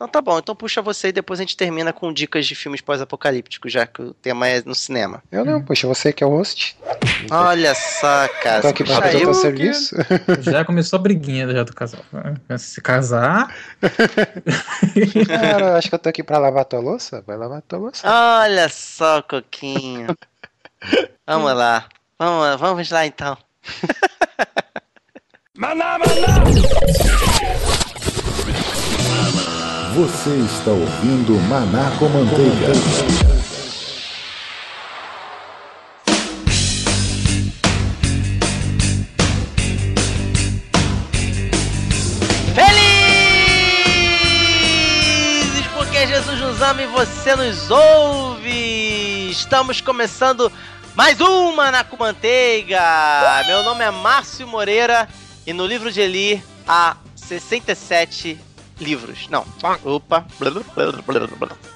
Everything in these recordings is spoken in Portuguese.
Então tá bom, então puxa você e depois a gente termina com dicas de filmes pós-apocalípticos, já que o tema é no cinema. Eu não, puxa, você que é o host. Olha só, cara. Tô aqui pra fazer o teu serviço. Já começou a briguinha já do casal. Se casar. Cara, eu acho que eu tô aqui pra lavar tua louça. Vai lavar tua louça. Olha só, Coquinho. vamos lá. Vamos lá, vamos lá então. Você está ouvindo Maná com Manteiga. Felizes porque Jesus nos ama e você nos ouve! Estamos começando mais uma na com Manteiga! Meu nome é Márcio Moreira e no livro de Eli há 67 livros. Não, opa.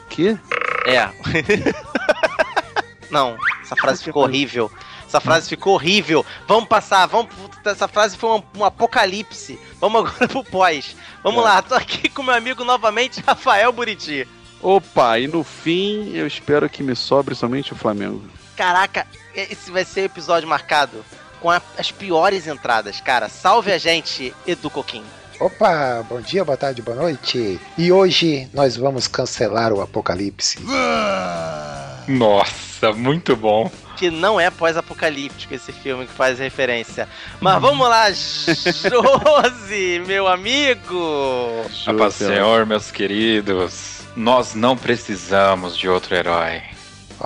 Que? É. Não, essa frase ficou horrível. Essa frase ficou horrível. Vamos passar, vamos. Essa frase foi um, um apocalipse. Vamos agora pro pós. Vamos lá, tô aqui com meu amigo novamente, Rafael Buriti. Opa, e no fim eu espero que me sobre somente o Flamengo. Caraca, esse vai ser o episódio marcado com a- as piores entradas, cara. Salve a gente, Edu Coquinho. Opa, bom dia, boa tarde, boa noite. E hoje nós vamos cancelar o apocalipse. Nossa, muito bom. Que não é pós-apocalíptico esse filme que faz referência. Mas vamos lá, Josi, meu amigo. A paz do Senhor, meus queridos. Nós não precisamos de outro herói.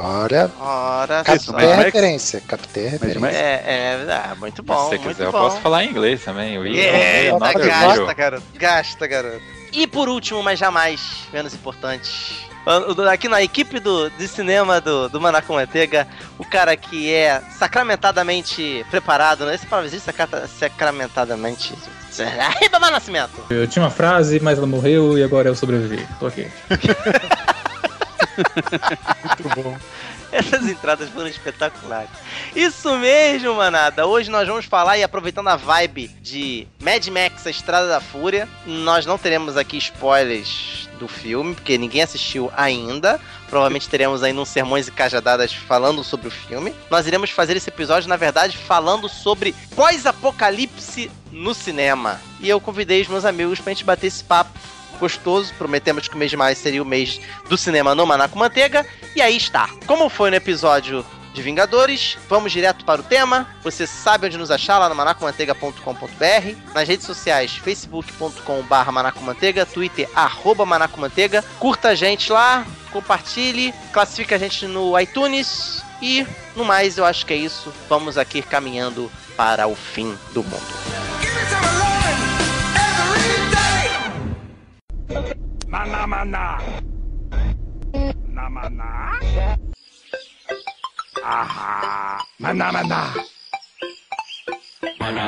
Ora, Ora captei a referência, captei a referência. Max? É, é, ah, muito bom, Se você muito quiser, eu bom. posso falar em inglês também. We É, tá, need gasta, another garoto. Gasta, garoto. E por último, mas jamais menos importante, aqui na equipe do, de cinema do, do Maná Manteiga, o cara que é sacramentadamente preparado, né? Esse palavra existe sacra- sacramentadamente. Ai, Babá Nascimento! Eu tinha uma frase, mas ela morreu e agora eu sobrevivi. Tô aqui. Essas entradas foram espetaculares. Isso mesmo, manada. Hoje nós vamos falar e aproveitando a vibe de Mad Max, a Estrada da Fúria, nós não teremos aqui spoilers do filme, porque ninguém assistiu ainda. Provavelmente teremos ainda uns sermões e cajadadas falando sobre o filme. Nós iremos fazer esse episódio, na verdade, falando sobre pós-apocalipse no cinema. E eu convidei os meus amigos pra gente bater esse papo gostoso. Prometemos que o mês de maio seria o mês do cinema no Maná com Manteiga. E aí está. Como foi no episódio de Vingadores, vamos direto para o tema. Você sabe onde nos achar lá no manacomanteiga.com.br, nas redes sociais facebook.com.br manacomanteiga, twitter arroba manacomanteiga. Curta a gente lá, compartilhe, classifique a gente no iTunes e no mais eu acho que é isso. Vamos aqui caminhando para o fim do mundo. Maná, maná. Na maná. Ahá. Maná, maná. Maná,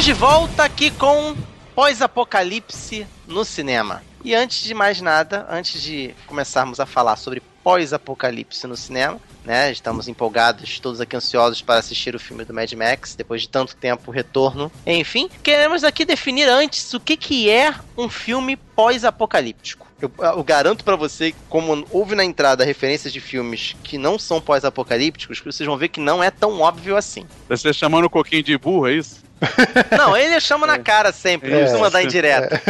Estamos de volta aqui com pós-apocalipse no cinema. E antes de mais nada, antes de começarmos a falar sobre pós-apocalipse no cinema, né? Estamos empolgados, todos aqui ansiosos para assistir o filme do Mad Max, depois de tanto tempo, retorno. Enfim, queremos aqui definir antes o que, que é um filme pós-apocalíptico. Eu, eu garanto pra você, como houve na entrada referências de filmes que não são pós-apocalípticos, que vocês vão ver que não é tão óbvio assim. Você chamando o Coquinho de burro, é isso? Não, ele chama na cara sempre, não É, precisa mandar indireta.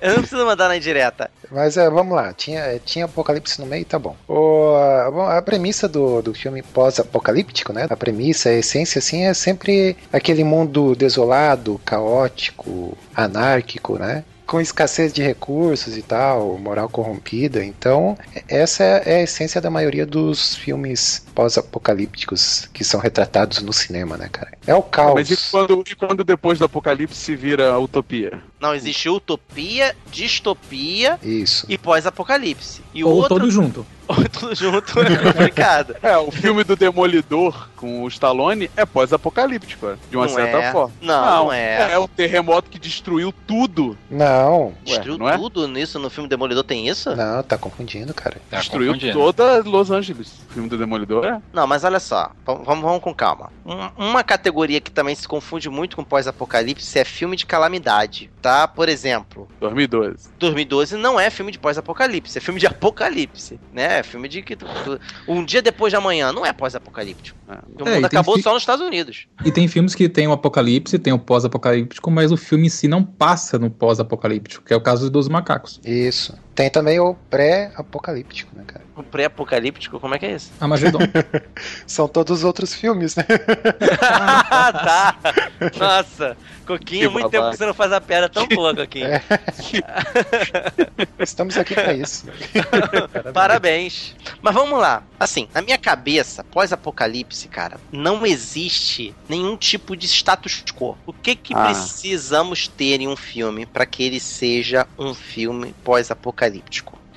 Eu não preciso mandar na indireta. Mas é, vamos lá, tinha, tinha apocalipse no meio, tá bom. O, a, bom, a premissa do, do filme pós-apocalíptico, né? A premissa, a essência, assim, é sempre aquele mundo desolado, caótico, anárquico, né? Com escassez de recursos e tal, moral corrompida. Então, essa é a essência da maioria dos filmes pós-apocalípticos que são retratados no cinema, né, cara? É o caos. Mas e quando, e quando depois do apocalipse se vira a utopia? Não, existe utopia, distopia Isso. e pós-apocalipse. E o Ou outro, todo junto. ou tudo junto é complicado. É, o filme do Demolidor com o Stallone é pós-apocalíptico, é, de uma Não certa é. forma. Não, não é. É um terremoto que destruiu tudo. Não, Destruiu não é? tudo nisso no filme Demolidor, tem isso? não, tá confundindo, cara. Tá destruiu confundindo. toda Los Angeles. O filme do Demolidor é. Não, mas olha só, vamos, vamos com calma. Um- uma categoria que também se confunde muito com pós-apocalipse é filme de calamidade, tá? Por exemplo, 2012. 2012 não é filme de pós-apocalipse, é filme de apocalipse, né? É filme de que tu- tu- um dia depois de amanhã não é pós-apocalíptico. É. O É, mundo acabou fi- só nos Estados Unidos. E tem filmes que tem o apocalipse, tem o pós-apocalíptico, mas o filme em si não passa no pós-apocalíptico, que é o caso dos macacos. Isso. Tem também o pré-apocalíptico, né, cara? O pré-apocalíptico, como é que é isso? Armagedon. São todos os outros filmes, né? ah, tá. Nossa, Coquinho, muito tempo que você não faz a piada tão boa, Coquinho. É. Estamos aqui pra isso. Parabéns. Mas vamos lá. Assim, na minha cabeça, pós-apocalipse, cara, não existe nenhum tipo de status quo. O que que Ah. precisamos ter em um filme para que ele seja um filme pós-apocalíptico?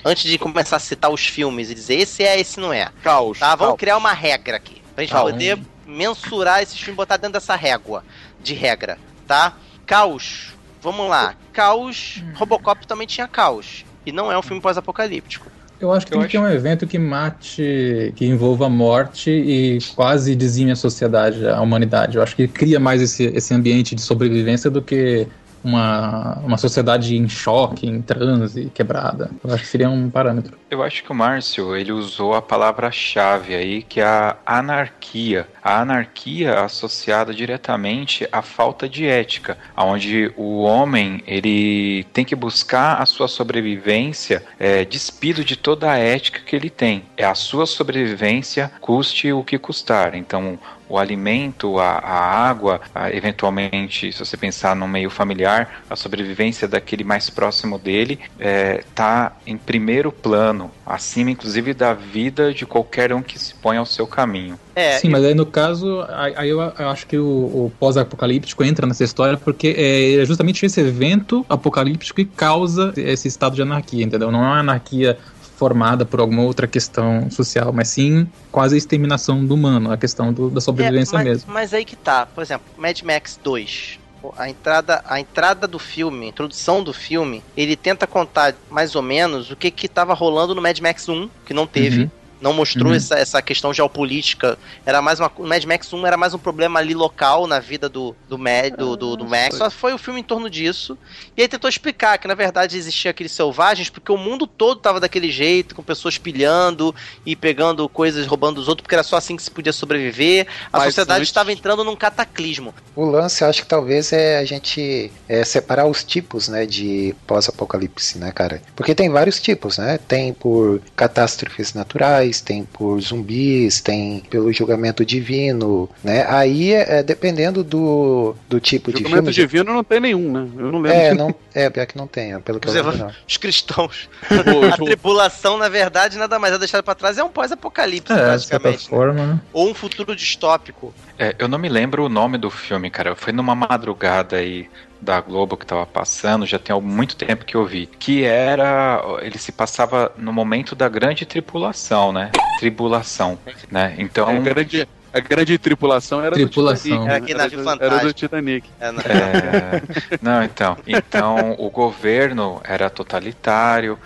Antes de começar a citar os filmes e dizer esse é, esse não é. Caos. Tá, vamos caos. criar uma regra aqui. Pra gente Tá, poder mensurar esses filmes, botar dentro dessa régua de regra, tá? Caos. Vamos lá. Caos. Robocop também tinha caos. E não é um filme pós-apocalíptico. Eu acho que Eu tem que ter um evento que mate, que envolva morte e quase dizime a sociedade, a humanidade. Eu acho que cria mais esse, esse ambiente de sobrevivência do que uma, uma sociedade em choque, em transe, quebrada. Eu acho que seria um parâmetro. Eu acho que o Márcio, ele usou a palavra-chave aí, que é a anarquia. A anarquia associada diretamente à falta de ética, onde o homem, ele tem que buscar a sua sobrevivência é, despido de toda a ética que ele tem. É a sua sobrevivência, custe o que custar. Então, o alimento, a, a água, a- eventualmente, se você pensar no meio familiar, a sobrevivência daquele mais próximo dele está em primeiro plano, acima inclusive da vida de qualquer um que se põe ao seu caminho. É, Sim, mas aí no caso, aí eu, eu acho que o, o pós-apocalíptico entra nessa história porque é justamente esse evento apocalíptico que causa esse estado de anarquia, entendeu? Não é uma anarquia formada por alguma outra questão social, mas sim quase a exterminação do humano, a questão do- da sobrevivência É, mas, mesmo. Mas aí que tá. Por exemplo, Mad Max 2. A entrada, a entrada do filme, a introdução do filme, ele tenta contar mais ou menos o que que tava rolando no Mad Max 1, que não teve. Uhum. Não mostrou Uhum. essa, essa questão geopolítica. Era mais uma. O Mad Max 1 era mais um problema ali local na vida do, do, Mad, do, do, do Max. Só foi o filme em torno disso. E aí tentou explicar que, na verdade, existia aqueles selvagens, porque o mundo todo tava daquele jeito, com pessoas pilhando e pegando coisas, roubando os outros, porque era só assim que se podia sobreviver. A Mas sociedade antes- estava entrando num cataclismo. O lance, eu acho que talvez é a gente é, separar os tipos, né, de pós-apocalipse, né, cara? Porque tem vários tipos, né? Tem por catástrofes naturais, tem por zumbis, tem pelo julgamento divino, né? Aí, é, é, dependendo do, do tipo de Julgamento filme... divino não tem nenhum, né? Eu não lembro. É, não, é, pior que não tem, pelo que eu Você lembro. Os cristãos. Os- A tribulação, na verdade, nada mais é deixado pra trás. É um pós-apocalipse, É, de certa praticamente. né? forma, né? Ou um futuro distópico. É, eu não me lembro o nome do filme, cara. Foi numa madrugada aí da Globo que tava passando, já tem muito tempo que eu vi. Que era. Ele se passava no momento da grande tripulação, né? Tribulação, né? Então. a, grande, a grande tripulação era Tripulação. do Titanic. Era né? aquele Era navio do-. Era do Titanic. É, não- É, não, então. Então o governo era totalitário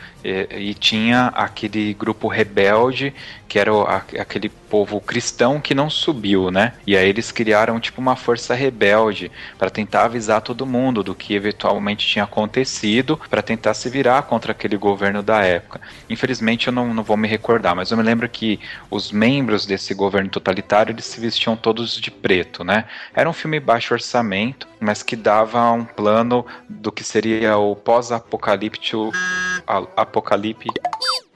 e, e tinha aquele grupo rebelde que era o- a- aquele povo cristão que não subiu, né? E aí eles criaram tipo uma força rebelde para tentar avisar todo mundo do que eventualmente tinha acontecido para tentar se virar contra aquele governo da época. Infelizmente eu não, não vou me recordar, mas eu me lembro que os membros desse governo totalitário eles se vestiam todos de preto, né? Era um filme baixo orçamento, mas que dava um plano do que seria o pós-apocalíptico. Apocalipse.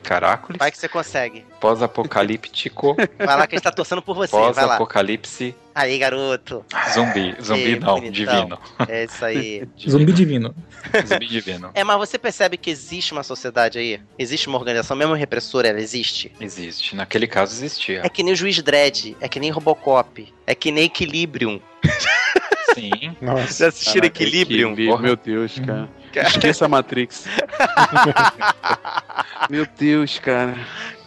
Caracoles? Vai que você consegue. Pós-apocalíptico. Vai lá que a gente tá torcendo por você. Pós-apocalipse Aí, garoto. Zumbi, zumbi não, bonitão. divino. É isso aí. Zumbi divino. Zumbi divino. É, mas você percebe que existe uma sociedade aí? Existe uma organização, mesmo repressora, ela existe? Existe. Naquele caso existia. É que nem o Juiz Dredd, é que nem Robocop, é que nem Equilibrium. Sim. Nossa. Já assistiram Equilibrium? Equilíbrio, porra. Meu Deus, cara. Esqueça a Matrix. Meu Deus, cara.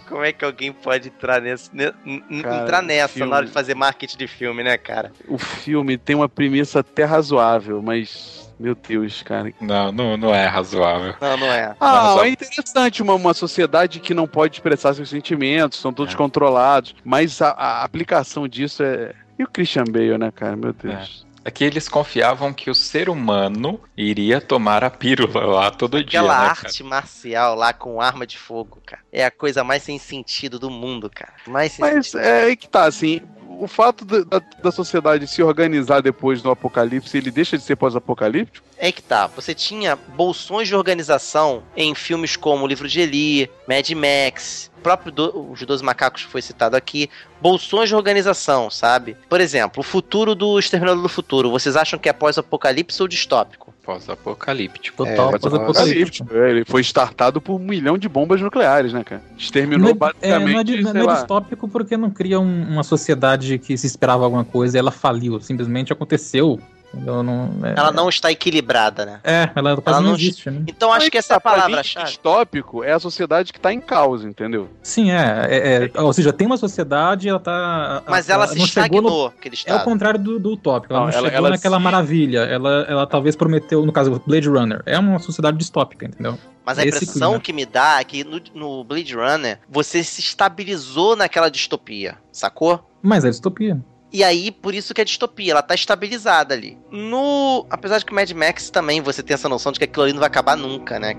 Como é que alguém pode entrar nessa, Cara, entrar nessa filme. na hora de fazer marketing de filme, né, cara? O filme tem uma premissa até razoável, mas. Meu Deus, cara. Não, não, não é razoável. Não, não é. Ah, Mas, é interessante uma, uma sociedade que não pode expressar seus sentimentos, são todos É. controlados, mas a, a aplicação disso é. E o Christian Bale, né, cara? Meu Deus. É que eles confiavam que o ser humano iria tomar a pílula lá todo dia, Aquela né, arte marcial lá com arma de fogo, cara. É a coisa mais sem sentido do mundo, cara. Mais sem Mas sentido. é aí que tá, assim. O fato da, da- da sociedade se organizar depois do apocalipse, ele deixa de ser pós-apocalíptico? É que tá. Você tinha bolsões de organização em filmes como O Livro de Eli, Mad Max, próprio do, Os Dois Macacos foi citado aqui. Bolsões de organização, sabe? Por exemplo, o futuro do Exterminador do Futuro. Vocês acham que é pós-apocalipse ou distópico? Pós-apocalíptico. Total, É, pós-apocalíptico. É, ele foi startado por um milhão de bombas nucleares, né, cara? Exterminou Não é, é, basicamente, não é, não é lá, distópico porque não cria um- uma sociedade que se esperava alguma coisa e ela faliu. Simplesmente aconteceu. Entendeu? Não, é, Ela não está equilibrada, né? É, ela quase ela não não- existe, né? Então acho Aí que essa é a tá, pra mim. Distópico é a sociedade que tá em causa, entendeu? Sim, é, é, é, Ou seja, tem uma sociedade, ela tá. Mas ela se não chegou no- estagnou, aquele É o estado. contrário do, do utópico. Ela Não, não, ela- chegou ela naquela se- maravilha. Ela, ela talvez prometeu, no caso, Blade Runner. É uma sociedade distópica, entendeu? Mas a Esse impressão clima. que me dá é que no, no Blade Runner você se estabilizou naquela distopia, sacou? Mas é distopia. E aí, por isso que é distopia, ela tá estabilizada ali. No. Apesar de que Mad Max também você tem essa noção de que aquilo ali não vai acabar nunca, né?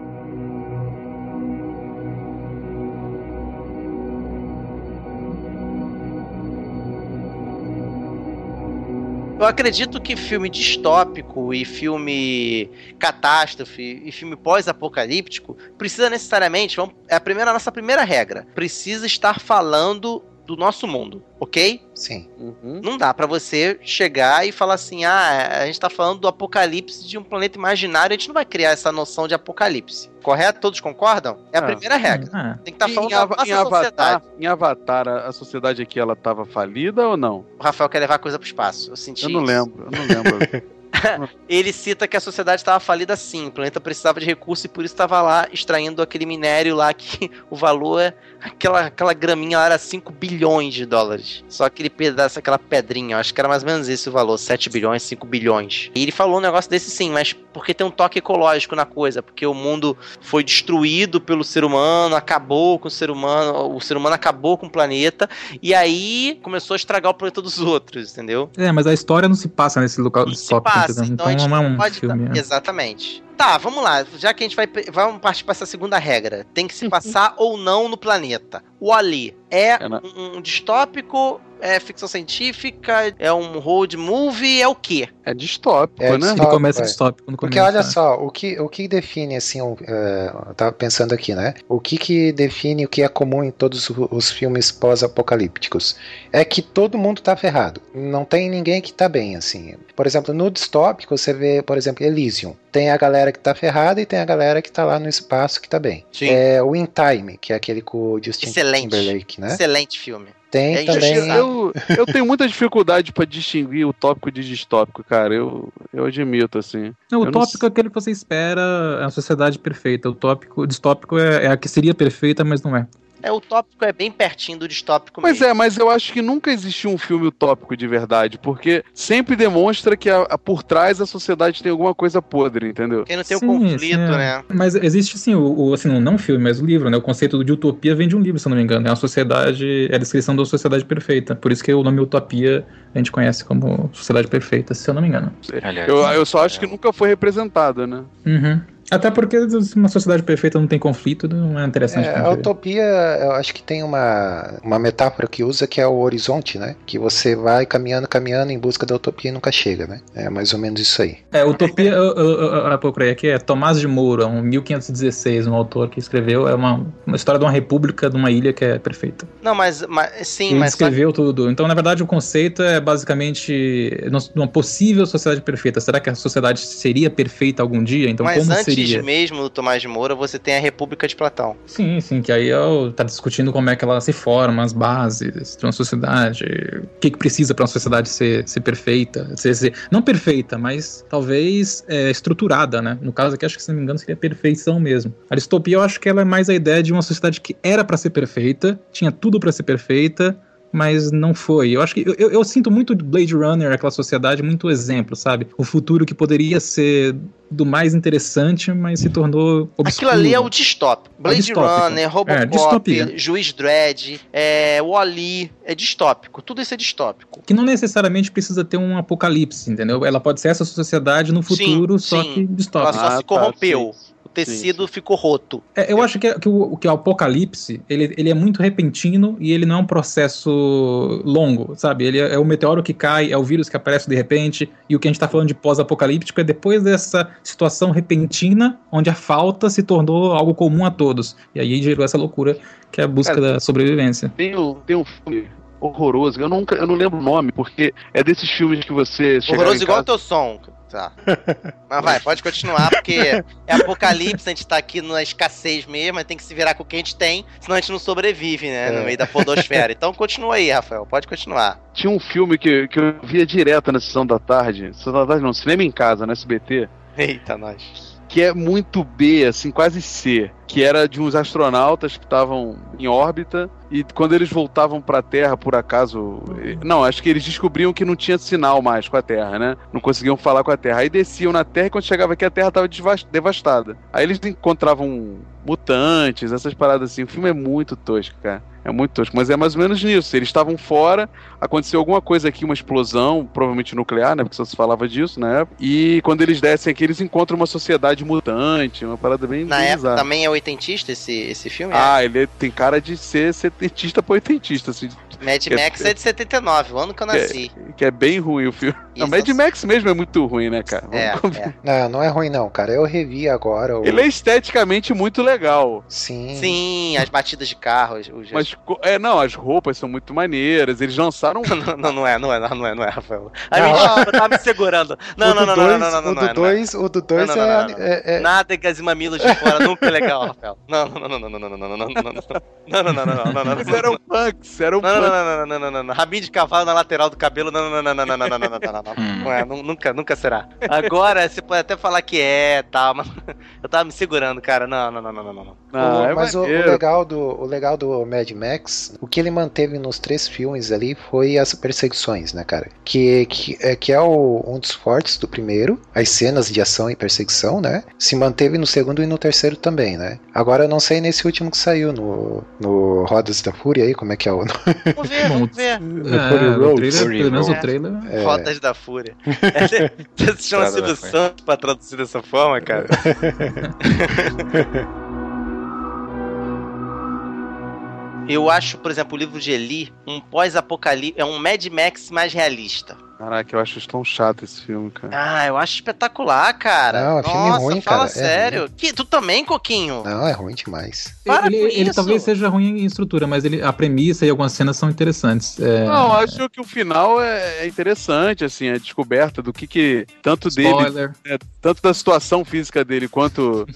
Eu acredito que filme distópico e filme catástrofe e filme pós-apocalíptico precisa necessariamente, vamos, é a primeira a nossa primeira regra, precisa estar falando do nosso mundo, ok? Sim. Não dá pra você chegar e falar assim: ah, a gente tá falando do apocalipse de um planeta imaginário, a gente não vai criar essa noção de apocalipse. Correto? Todos concordam? É a Ah. primeira regra. Ah, Tem que estar E falando em, nossa em Avatar, sociedade. em Avatar, a, a sociedade aqui, ela tava falida ou não? O Rafael quer levar a coisa pro espaço. Eu senti Eu não isso. lembro, eu não lembro. Ele cita que a sociedade estava falida sim, o planeta precisava de recursos e por isso estava lá extraindo aquele minério lá que o valor é aquela, aquela graminha lá era 5 bilhões de dólares. Só aquele pedaço, aquela pedrinha, acho que era mais ou menos esse o valor, 7 bilhões, 5 bilhões. E ele falou um negócio desse sim, mas porque tem um toque ecológico na coisa, porque o mundo foi destruído pelo ser humano, acabou com o ser humano, o ser humano acabou com o planeta e aí começou a estragar o planeta dos outros, entendeu? é, mas a história não se passa nesse local se distópico, passa, entendeu? então Então, a gente não é um pode filme. né? Exatamente. Tá, vamos lá. Já que a gente vai, vamos partir para essa segunda regra. Tem que se passar ou não no planeta. O Ali é É um, um distópico, é ficção científica, é um road movie, é o quê? É distópico, É né? distópico. Ele começa é. distópico no Porque começo. olha tá? só, o que, o que define, assim, o, é, eu tava pensando aqui, né? O que que define o que é comum em todos os filmes pós-apocalípticos? É que todo mundo tá ferrado. Não tem ninguém que tá bem, assim. Por exemplo, no distópico, você vê, por exemplo, Elysium. Tem a galera que tá ferrada e tem a galera que tá lá no espaço que tá bem. Sim. É o In Time, que é aquele com o Justin Excelente. Timberlake, né? Excelente filme. Tem É também... Eu, eu tenho muita dificuldade pra distinguir o tópico de distópico, cara. Eu, eu admito, assim. Não, o Eu não tópico é aquele que você espera é a sociedade perfeita. O tópico, o distópico é, é a que seria perfeita, mas não é. É, o tópico é bem pertinho do distópico Pois mesmo. é, mas eu acho que nunca existiu um filme utópico de verdade, porque sempre demonstra que a- a- por trás a sociedade tem alguma coisa podre, entendeu? Porque não tem o Sim, conflito, sim, é. né? Mas existe sim, o, o- assim, não o filme, mas o livro, né? O conceito de utopia vem de um livro, se eu não me engano. É uma sociedade, é a descrição da sociedade perfeita. Por isso que o nome utopia a gente conhece como sociedade perfeita, se eu não me engano. Aliás, Eu, eu só acho que nunca foi representado, né? Uhum. Até porque uma sociedade perfeita não tem conflito, não é interessante. É, a utopia, eu acho que tem uma, uma metáfora que usa que é o horizonte, né? Que você vai caminhando, caminhando em busca da utopia e nunca chega, né? É mais ou menos isso aí. É, Utopia, eu, eu, eu, eu procurei aqui, é Tomás de Moura, um 1516, um autor que escreveu, é uma, uma história de uma república, de uma ilha que é perfeita. Não, mas, mas sim, Ele mas só- descreveu tudo. Então, na verdade, o conceito é basicamente uma possível sociedade perfeita. Será que a sociedade seria perfeita algum dia? Então, mas como antes seria? mesmo do Tomás de Moura, você tem a República de Platão. Sim, sim, que aí eu tá discutindo como é que ela se forma, as bases de uma sociedade, o que, que precisa para uma sociedade ser, ser perfeita, ser, ser- não perfeita, mas talvez é, estruturada, né? No caso aqui, acho que se não me engano seria perfeição mesmo. A distopia eu acho que ela é mais a ideia de uma sociedade que era para ser perfeita, tinha tudo para ser perfeita, mas não foi. Eu acho que eu, eu- eu sinto muito Blade Runner, aquela sociedade, muito exemplo, sabe? O futuro que poderia ser do mais interessante, mas se tornou obscuro. Aquilo ali é o distópico. Blade distópico. Runner, Robocop, É. Juiz Dredd, é, Wall-E, é distópico. Tudo isso é distópico. que não necessariamente precisa ter um apocalipse, entendeu? Ela pode ser essa sociedade no Sim, futuro, só sim. que Ela distópica. só Ah, se tá, corrompeu. sim. O tecido ficou roto. É, eu acho que, é- que o, que o apocalipse, ele, ele é muito repentino e ele não é um processo longo, sabe? Ele é, é o meteoro que cai, é o vírus que aparece de repente, e o que a gente tá falando de pós-apocalíptico é depois dessa situação repentina, onde a falta se tornou algo comum a todos. E aí gerou essa loucura que é a busca Cara, da sobrevivência. Tem, um- tem um filme horroroso, eu, nunca, eu não lembro o nome, porque é desses filmes que você chega Horroroso em igual o casa... teu som. Tá. Mas vai, pode continuar, porque é apocalipse, a gente tá aqui na escassez mesmo, tem que se virar com o que a gente tem, senão a gente não sobrevive, né? No É. meio da podosfera. Então continua aí, Rafael, pode continuar. Tinha um filme que, que eu via direto na sessão da tarde, sessão da tarde não, cinema em casa, no SBT, Eita, nós. que é muito B, assim, quase C, que era de uns astronautas que estavam em órbita e quando eles voltavam pra Terra, por acaso, não, acho que eles descobriam que não tinha sinal mais com a Terra, né? Não conseguiam falar com a Terra. Aí desciam na Terra e quando chegava aqui a Terra estava devastada. Aí eles encontravam mutantes, essas paradas assim. O filme é muito tosco, cara. É muito tosco, mas é mais ou menos nisso. Eles estavam fora, aconteceu alguma coisa aqui, uma explosão, provavelmente nuclear, né? Porque só se falava disso na época. E quando eles descem aqui, eles encontram uma sociedade mutante, uma parada bem Na bem época bizarra. também é oitentista esse, esse filme? Ah, ele tem cara de ser setentista pra oitentista, assim, é. Mad que- Max é de 79, o ano que eu nasci. que é bem ruim o filme. Isso. O Mad Max mesmo é muito ruim, né, cara? É, Vamos é. Não, não é ruim não, cara. Eu revi agora. o- Ele é esteticamente muito legal. Sim. Sim, as batidas de carro. os- Mas, é, não, as roupas são muito maneiras. Eles lançaram. Não, não, não é, não é, não, não é, não é, Rafael. A Não. mentira, tá me segurando. Não, o não, do não, não, dois- não, não, não, O não, é, do não é. 2 o do dois Não, não, é, não, não, não. é- é- Nádegas e mamilos de fora nunca é legal, Rafael. Não, não, não, não, não, não, não, não, não, não, não, não, não, não, não, não, não, não, Mas não, eram não. punks, eram Não, não, punks. não, não, não, não, não, não. Rabinho de cavalo na lateral do cabelo. Não, não, não, não, não, não, não, não, não, não, não, não. Não é, nu- nunca, nunca será. Agora você pode até falar que é, tal, mas eu tava me segurando, cara. Não, não, não, não, não, não. Ah, é mas o, o legal do, o legal do Mad Max, o que ele manteve nos três filmes ali foi as perseguições, né, cara? Que, que, é, que é o- um dos fortes do primeiro, as cenas de ação e perseguição, né? Se manteve no segundo e no terceiro também, né? Agora eu não sei nesse último que saiu, no, no Rodas da Fúria aí, como é que é o nome? Vamos ver, vamos ver. É, o Road. trailer, pelo menos o trailer. É, Rodas da Fúria. Você se chama Silvio. Santos pra traduzir dessa forma, cara? Eu acho, por exemplo, o livro de Eli um pós-apocalipse. É um Mad Max mais realista. Caraca, eu acho tão chato esse filme, cara. Ah, eu acho espetacular, cara. Não, é filme Nossa, ruim, fala cara, é sério. Que, tu também, Coquinho? Não, é ruim demais. Para ele com ele isso. talvez seja ruim em estrutura, mas ele, a premissa e algumas cenas são interessantes. É, Não, acho que o final é é interessante, assim, a descoberta do que que tanto dele, spoiler. né, tanto da situação física dele quanto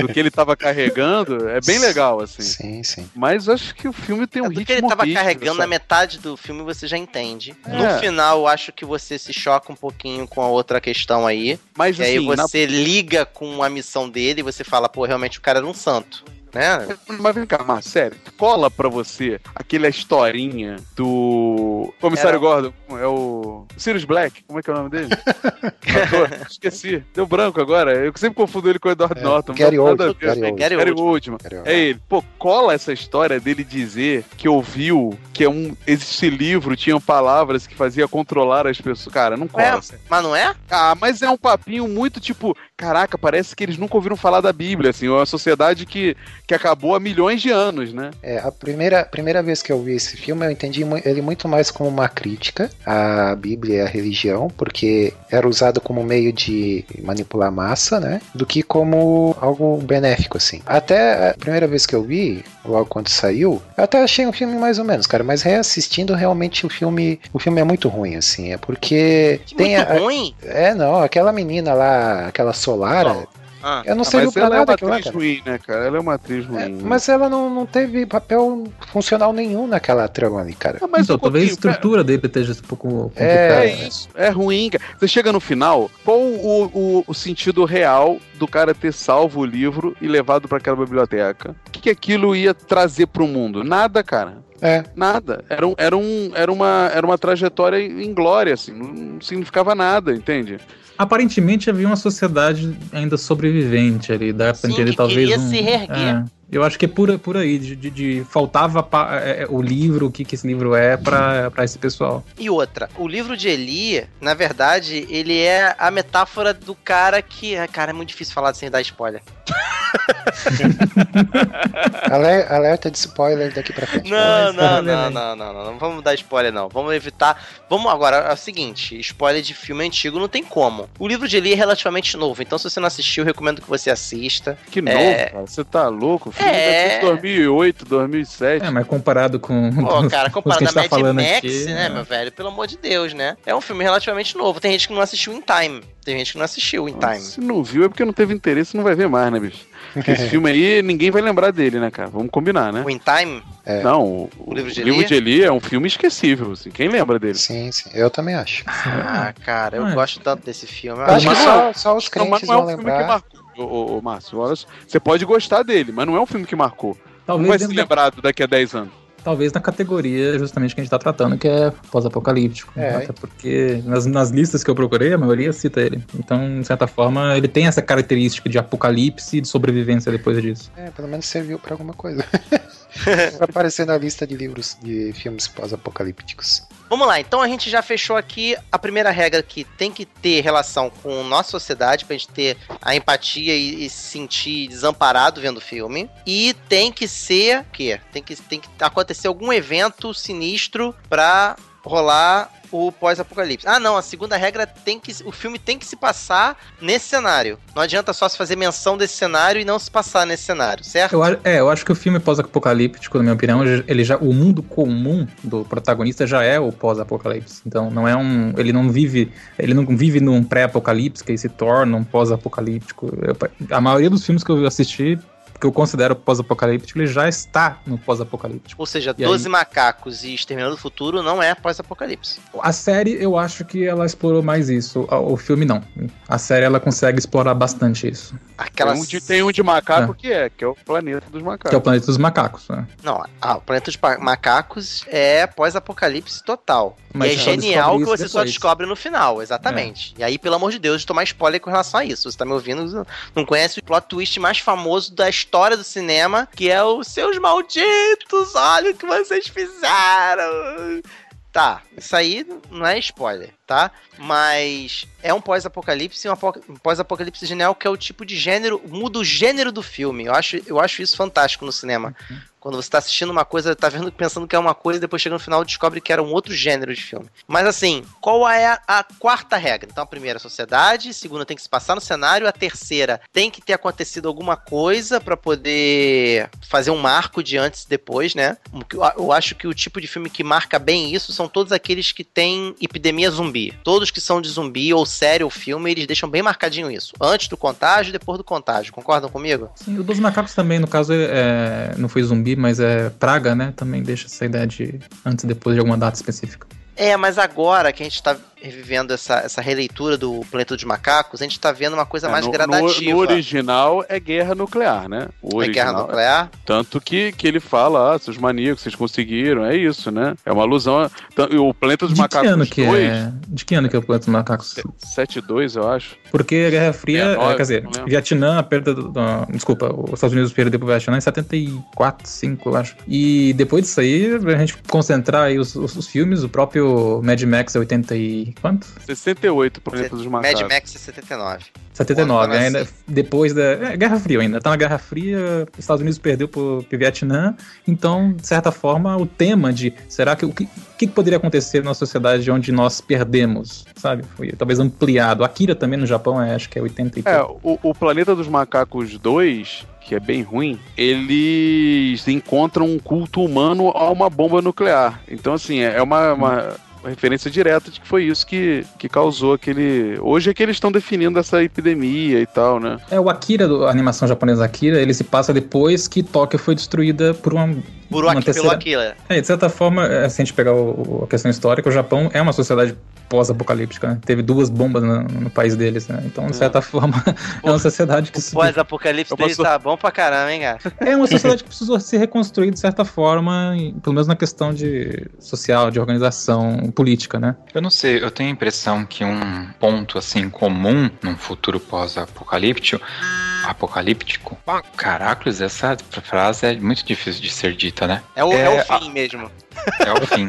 do que ele tava carregando, é bem legal, assim. Sim, sim. Mas acho que o filme tem um É do ritmo que ele tava rígido, carregando na sabe? metade do filme, você já entende. É. No final, eu acho que você se choca um pouquinho com a outra questão aí. Mas E aí assim, na- você liga com a missão dele e você fala, pô, realmente o cara era um santo. Né? Mas vem cá, Mar, sério, cola pra você aquela historinha do Comissário Era- Gordon, é o Sirius Black, como é que é o nome dele? Ator, Esqueci, deu branco agora, eu sempre confundo ele com o Edward É, Norton. Gary Oldman. Gary Oldman. Gary Gary Oldman. Oldman. Cara, É ele. Pô, cola essa história dele dizer que ouviu que é um. Esse livro tinha palavras que fazia controlar as pessoas. Cara, não Ué, cola. mas não é? Ah, mas é um papinho muito tipo, caraca, parece que eles nunca ouviram falar da Bíblia, assim, é uma sociedade que, que acabou há milhões de anos, né? É, a primeira, primeira vez que eu vi esse filme, eu entendi ele muito mais como uma crítica à Bíblia e à religião, porque era usado como meio de manipular a massa, né? Do que como algo benéfico, assim. Até a primeira vez que eu vi, logo quando saiu, eu até achei um filme mais ou menos, cara, mas reassistindo, realmente o filme, o filme é muito ruim, assim. É porque Que tem muito a, ruim. É, não, aquela menina lá, aquela Solara, Ah, eu não Ah, serviu mas pra ela é nada aquilo lá, atriz cara. ruim, né, cara? Ela é uma atriz ruim. É, né? mas ela não, não teve papel funcional nenhum naquela trama ali, cara. Ah, mas então, um talvez a estrutura dele esteja um pouco complicada. É, É isso, é ruim. cara. Você chega no final, qual o, o, o sentido real do cara ter salvo o livro e levado pra aquela biblioteca? O que, que aquilo ia trazer pro mundo? Nada, cara. É, Nada. Era, um, era, um, era, uma, era uma trajetória em glória, assim. Não significava nada, entende? Aparentemente havia uma sociedade ainda sobrevivente ali, dá pra Sim, entender que talvez. queria um- se reerguer. é. Eu acho que é por, por aí, de, de- de- faltava pa- é, é, o livro, o que, que esse livro é pra, pra esse pessoal. E outra, o livro de Eli, na verdade, ele é a metáfora do cara que. Cara, é muito difícil falar sem dar spoiler. aler- alerta de spoiler daqui pra frente. Não, Mas, não, não, não, não, não, não vamos dar spoiler, não. Vamos evitar. Vamos agora, é o seguinte: spoiler de filme antigo não tem como. O livro de Eli é relativamente novo, então se você não assistiu, eu recomendo que você assista. Que novo, É. cara. Você tá louco? É. é. de 2008, 2007. É, mas comparado com. Pô, cara, os comparado que a a tá Mad falando Max, aqui, né, é. meu velho? Pelo amor de Deus, né? É um filme relativamente novo. Tem gente que não assistiu em time. Tem gente que não assistiu em time. Se não viu é porque não teve interesse não vai ver mais, né, bicho? Porque esse filme aí, ninguém vai lembrar dele, né, cara? Vamos combinar, né? O In Time? É. Não, o, O Livro de o livro Eli? de Eli é um filme esquecível, assim. Quem lembra dele? Sim, sim, eu também acho. Ah, cara, eu Ah, é. gosto tanto desse filme. Eu acho acho que só, só os Não, mas crentes não é um vão filme que lembrar. marcou, ô, ô, Márcio. Você pode gostar dele, mas não é um filme que marcou. Não Talvez, vai ser dentro da- lembrado daqui a 10 anos. talvez na categoria justamente que a gente tá tratando, que é pós-apocalíptico. É. Até porque nas, nas listas que eu procurei, a maioria cita ele. Então, de certa forma, ele tem essa característica de apocalipse e de sobrevivência depois disso. É, pelo menos serviu pra alguma coisa. pra aparecer na lista de livros de filmes pós-apocalípticos. Vamos lá, então a gente já fechou aqui a primeira regra que tem que ter relação com nossa sociedade, pra gente ter a empatia e, e se sentir desamparado vendo o filme. E tem que ser o quê? Tem que, tem que acontecer algum evento sinistro pra rolar o pós-apocalipse. Ah, não, a segunda regra tem que o filme tem que se passar nesse cenário. Não adianta só se fazer menção desse cenário e não se passar nesse cenário, certo? Eu, é, eu acho que o filme pós-apocalíptico, na minha opinião, ele já, o mundo comum do protagonista já é o pós-apocalipse. Então, não é um, ele não vive, ele não vive num pré-apocalipse que se torna um pós-apocalíptico. A maioria dos filmes que eu assisti que eu considero pós-apocalíptico, ele já está no pós-apocalíptico. Ou seja, E 12 aí? macacos e Exterminador do Futuro não é pós-apocalipse. A série, eu acho que ela explorou mais isso. O o filme, não. A série, ela consegue explorar bastante isso. Aquela Tem, um de, tem um de macaco que é, que é o planeta dos macacos. Que é o Planeta dos Macacos. Né? Não, ah, o Planeta dos Macacos é pós-apocalipse total. Mas e é só genial que você só depois. descobre no final, exatamente. E aí, pelo amor de Deus, tomar spoiler com relação a isso. Você tá me ouvindo, não conhece o plot twist mais famoso da história do cinema, que é o Seus Malditos, olha o que vocês fizeram. Tá, isso aí não é spoiler, tá? Mas é um pós-apocalipse um apo- pós-apocalipse genial que é o tipo de gênero, muda o gênero do filme. Eu acho, eu acho isso fantástico no cinema. Quando você tá assistindo uma coisa, tá vendo, pensando que é uma coisa, e depois chega no final e descobre que era um outro gênero de filme. Mas assim, qual é a, a quarta regra? Então, a primeira, sociedade. A segunda, tem que se passar no cenário. A terceira, tem que ter acontecido alguma coisa pra poder fazer um marco de antes e depois, né? Eu acho que o tipo de filme que marca bem isso são todos aqueles que têm epidemia zumbi. Todos que são de zumbi, ou série, ou filme, eles deixam bem marcadinho isso. Antes do contágio e depois do contágio. Concordam comigo? Sim, o dos macacos também, no caso, é, não foi zumbi, mas é praga, né? Também deixa essa ideia de antes e depois de alguma data específica. É, mas agora que a gente tá revivendo essa, essa releitura do Planeta dos Macacos, a gente tá vendo uma coisa É, mais no, gradativa. no, no original é guerra nuclear, né? O é guerra original- nuclear? Tanto que, que ele fala, ah, seus maníacos, vocês conseguiram, é isso, né? É uma alusão. a- O Planeta dos De que Macacos ano que 2, é? De que ano que é o Planeta dos Macacos? 7-2, eu acho. Porque a Guerra Fria, 69, é, quer dizer. Vietnã, a perda do, do- Desculpa, os Estados Unidos perdeu pro Vietnã em 74, 5, eu acho. E depois disso aí, pra gente concentrar aí os, os, os filmes, o próprio Mad Max é 80 e. quanto? 68, Planeta dos Macacos. Mad Max é 79. 79, Quando eu ainda depois da. É, Guerra Fria ainda. Tá na Guerra Fria, os Estados Unidos perdeu pro, pro Vietnã. Então, de certa forma, o tema de será que o que, que poderia acontecer na sociedade onde nós perdemos, sabe? Foi talvez ampliado. Akira também no Japão, é, acho que é 80 e É, o, o Planeta dos Macacos 2, que é bem ruim, eles encontram um culto humano a uma bomba nuclear. Então, assim, é uma, uma referência direta de que foi isso que, que causou aquele. Hoje é que eles estão definindo essa epidemia e tal, né? É, o Akira, a animação japonesa Akira, ele se passa depois que Tóquio foi destruída por uma. Por uma Aki, pelo terceira- Aquila. É, de certa forma, é, se a gente pegar o- o- a questão histórica, o Japão é uma sociedade pós-apocalíptica, né? Teve duas bombas no, no país deles, né? Então, de certa forma, é uma sociedade que pós-apocalipse Eu deles posso- tá bom pra caramba, hein, cara? é uma sociedade que precisou se reconstruir de certa forma, em- pelo menos na questão de social, de organização política, né? Eu não sei, eu tenho a impressão que um ponto assim comum num futuro pós-apocalíptico, apocalíptico, caracoles, essa frase é muito difícil de ser dita, né? É o, é, É, o fim mesmo. É o fim.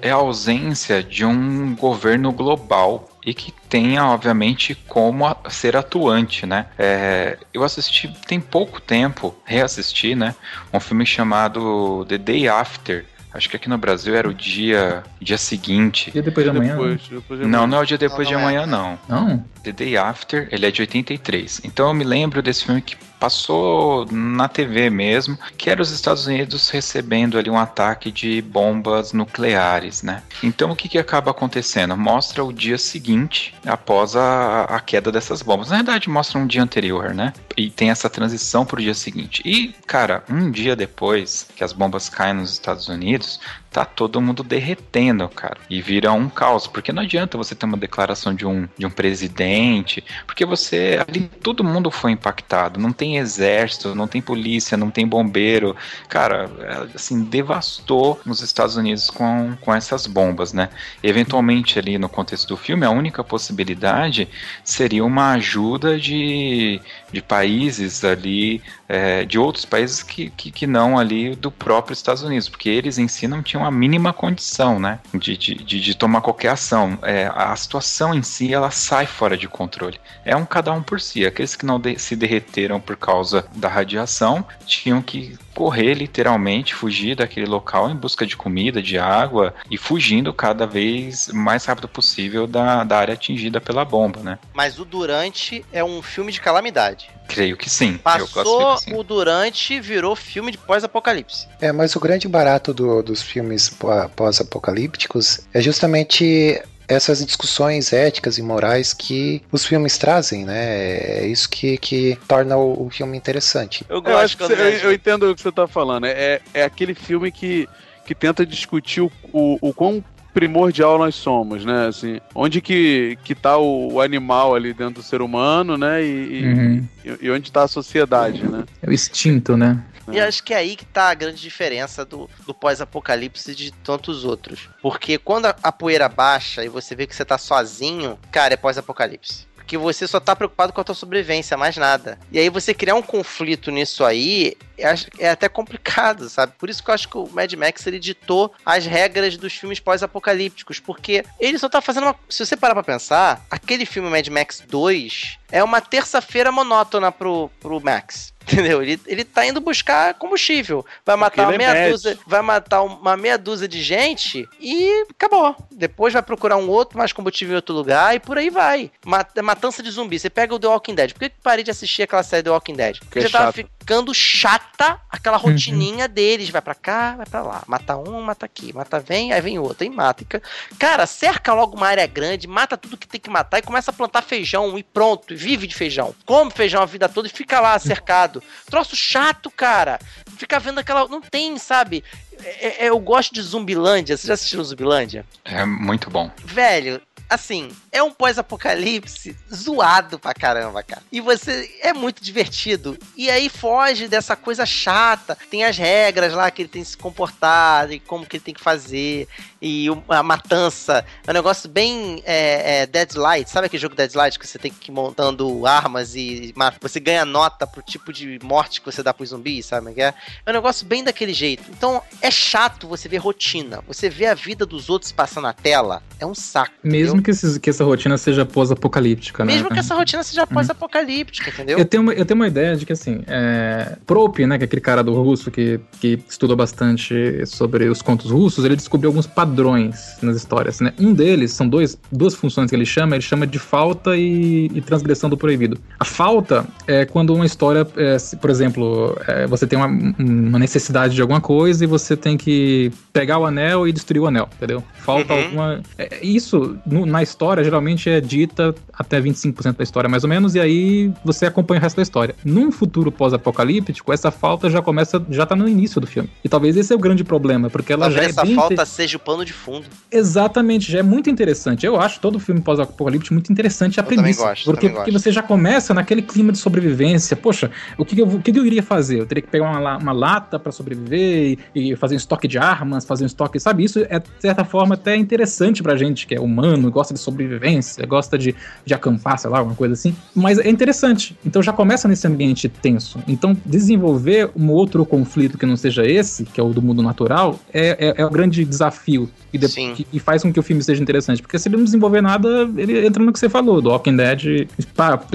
é a ausência de um governo global e que tenha, obviamente, como a- ser atuante, né? É, eu assisti tem pouco tempo, reassisti, né? Um filme chamado The Day After. Acho que aqui no Brasil era o dia, dia seguinte. E depois de amanhã. Depois, depois de Não, amanhã. não é o dia depois Não, de não é. amanhã, não. Não? The Day After, ele é de 83. Então eu me lembro desse filme que passou na TV mesmo, que era os Estados Unidos recebendo ali um ataque de bombas nucleares, né? Então o que, que acaba acontecendo? Mostra o dia seguinte, após a, a queda dessas bombas. Na verdade, mostra um dia anterior, né? E tem essa transição pro dia seguinte. E, cara, um dia depois que as bombas caem nos Estados Unidos, tá todo mundo derretendo, cara. E vira um caos. Porque não adianta você ter uma declaração de um, de um presidente, porque você. Ali todo mundo foi impactado. Não tem exército, não tem polícia, não tem bombeiro. Cara, é, assim, devastou os Estados Unidos com, com essas bombas, né? Eventualmente, ali no contexto do filme, a única possibilidade seria uma ajuda de, de países ali, é, de outros países que, que, que não ali do próprio Estados Unidos, porque eles em si não tinham a mínima condição, né, de, de, de, de tomar qualquer ação. É, a situação em si, ela sai fora de controle. É um cada um por si. Aqueles que não de- se derreteram por causa da radiação tinham que correr literalmente, fugir daquele local em busca de comida, de água e fugindo cada vez mais rápido possível da, da área atingida pela bomba, né? Mas o Durante é um filme de calamidade. Creio que sim. eu Passou classifico assim. o Durante, virou filme de pós-apocalipse. É, mas o grande barato do- dos filmes pó- pós-apocalípticos é justamente essas discussões éticas e morais que os filmes trazem, né? É isso que, que torna o, o filme interessante. Eu Eu, acho gosto que você- eu, eu entendo o que você tá falando. É, é aquele filme que, que tenta discutir o, o, o quão primordial nós somos, né? Assim, onde que, que tá o, o animal ali dentro do ser humano, né? E, e- Uhum. e- e onde tá a sociedade, né? É o instinto, né? E acho que é aí que tá a grande diferença do, do pós-apocalipse de tantos outros. Porque quando a, a poeira baixa e você vê que você tá sozinho, cara, é pós-apocalipse. Porque você só tá preocupado com a tua sobrevivência, mais nada. E aí você criar um conflito nisso aí é, é até complicado, sabe? Por isso que eu acho que o Mad Max ele ditou as regras dos filmes pós-apocalípticos. Porque ele só tá fazendo uma. Se você parar pra pensar, aquele filme Mad Max 2 é uma terça-feira monótona pro, pro Max. Entendeu? Ele, ele tá indo buscar combustível. Vai matar uma é meia dúzia, vai matar uma meia dúzia de gente e acabou. Depois vai procurar um outro mais combustível em outro lugar e por aí vai. Mat- Matança de zumbi. Você pega o The Walking Dead. Por que que eu parei de assistir aquela série The Walking Dead? Porque é já tava chato. Ficando chata aquela rotininha deles. Vai pra cá, vai pra lá. Mata um, mata aqui. Mata vem, aí vem outro. Mata. E ca- Cara, cerca logo uma área grande, mata tudo que tem que matar e começa a plantar feijão e pronto. E vive de feijão. Come feijão a vida toda e fica lá cercado. Troço chato, cara. Ficar vendo aquela. Não tem, sabe? É- é- eu gosto de Zumbilândia. Vocês já assistiram Zumbilândia? É muito bom. Velho, assim, é um pós-apocalipse zoado pra caramba, cara. E você é muito divertido. E aí foge dessa coisa chata. Tem as regras lá que ele tem que se comportar e como que ele tem que fazer. E a matança. É um negócio bem é, é, Deadlight. Sabe aquele jogo Deadlight que você tem que ir montando armas e você ganha nota pro tipo de morte que você dá pros zumbis, sabe? é É É um negócio bem daquele jeito. Então é chato você ver rotina. Você vê a vida dos outros passando na tela. É um saco. Mesmo entendeu? que, esses- que essa rotina seja pós-apocalíptica, né? Mesmo que essa rotina seja pós-apocalíptica, entendeu? Eu tenho, uma, eu tenho uma ideia de que, assim, é, Prop, né, que é aquele cara do russo que, que estuda bastante sobre os contos russos, ele descobriu alguns padrões nas histórias, né? Um deles, são dois, duas funções que ele chama, ele chama de falta e, e transgressão do proibido. A falta é quando uma história, é, se- por exemplo, é, você tem uma, uma necessidade de alguma coisa e você tem que pegar o anel e destruir o anel, entendeu? Falta Uhum. alguma... é, isso, no- na história, geralmente é dita até 25% da história, mais ou menos, e aí você acompanha o resto da história. Num futuro pós-apocalíptico, essa falta já começa, já tá no início do filme. E talvez esse é o grande problema, porque ela Talvez já é essa falta seja o pano de fundo. Exatamente, já é muito interessante. Eu acho todo filme pós-apocalíptico muito interessante a Eu premissa. gosto, porque, porque gosto. você já começa naquele clima de sobrevivência. Poxa, o que, eu, o que eu iria fazer? Eu teria que pegar uma, uma lata pra sobreviver e, e fazer um estoque de armas, fazer um estoque, sabe? Isso é, de certa forma, até interessante pra gente que é humano, gosta de sobrevivência, gosta de, de acampar, sei lá, alguma coisa assim. Mas é interessante. Então já começa nesse ambiente tenso. Então desenvolver um outro conflito que não seja esse, que é o do mundo natural, é, é, é o grande desafio. E, de- que- e faz com que o filme seja interessante. Porque se ele não desenvolver nada, ele entra no que você falou, do Walking Dead,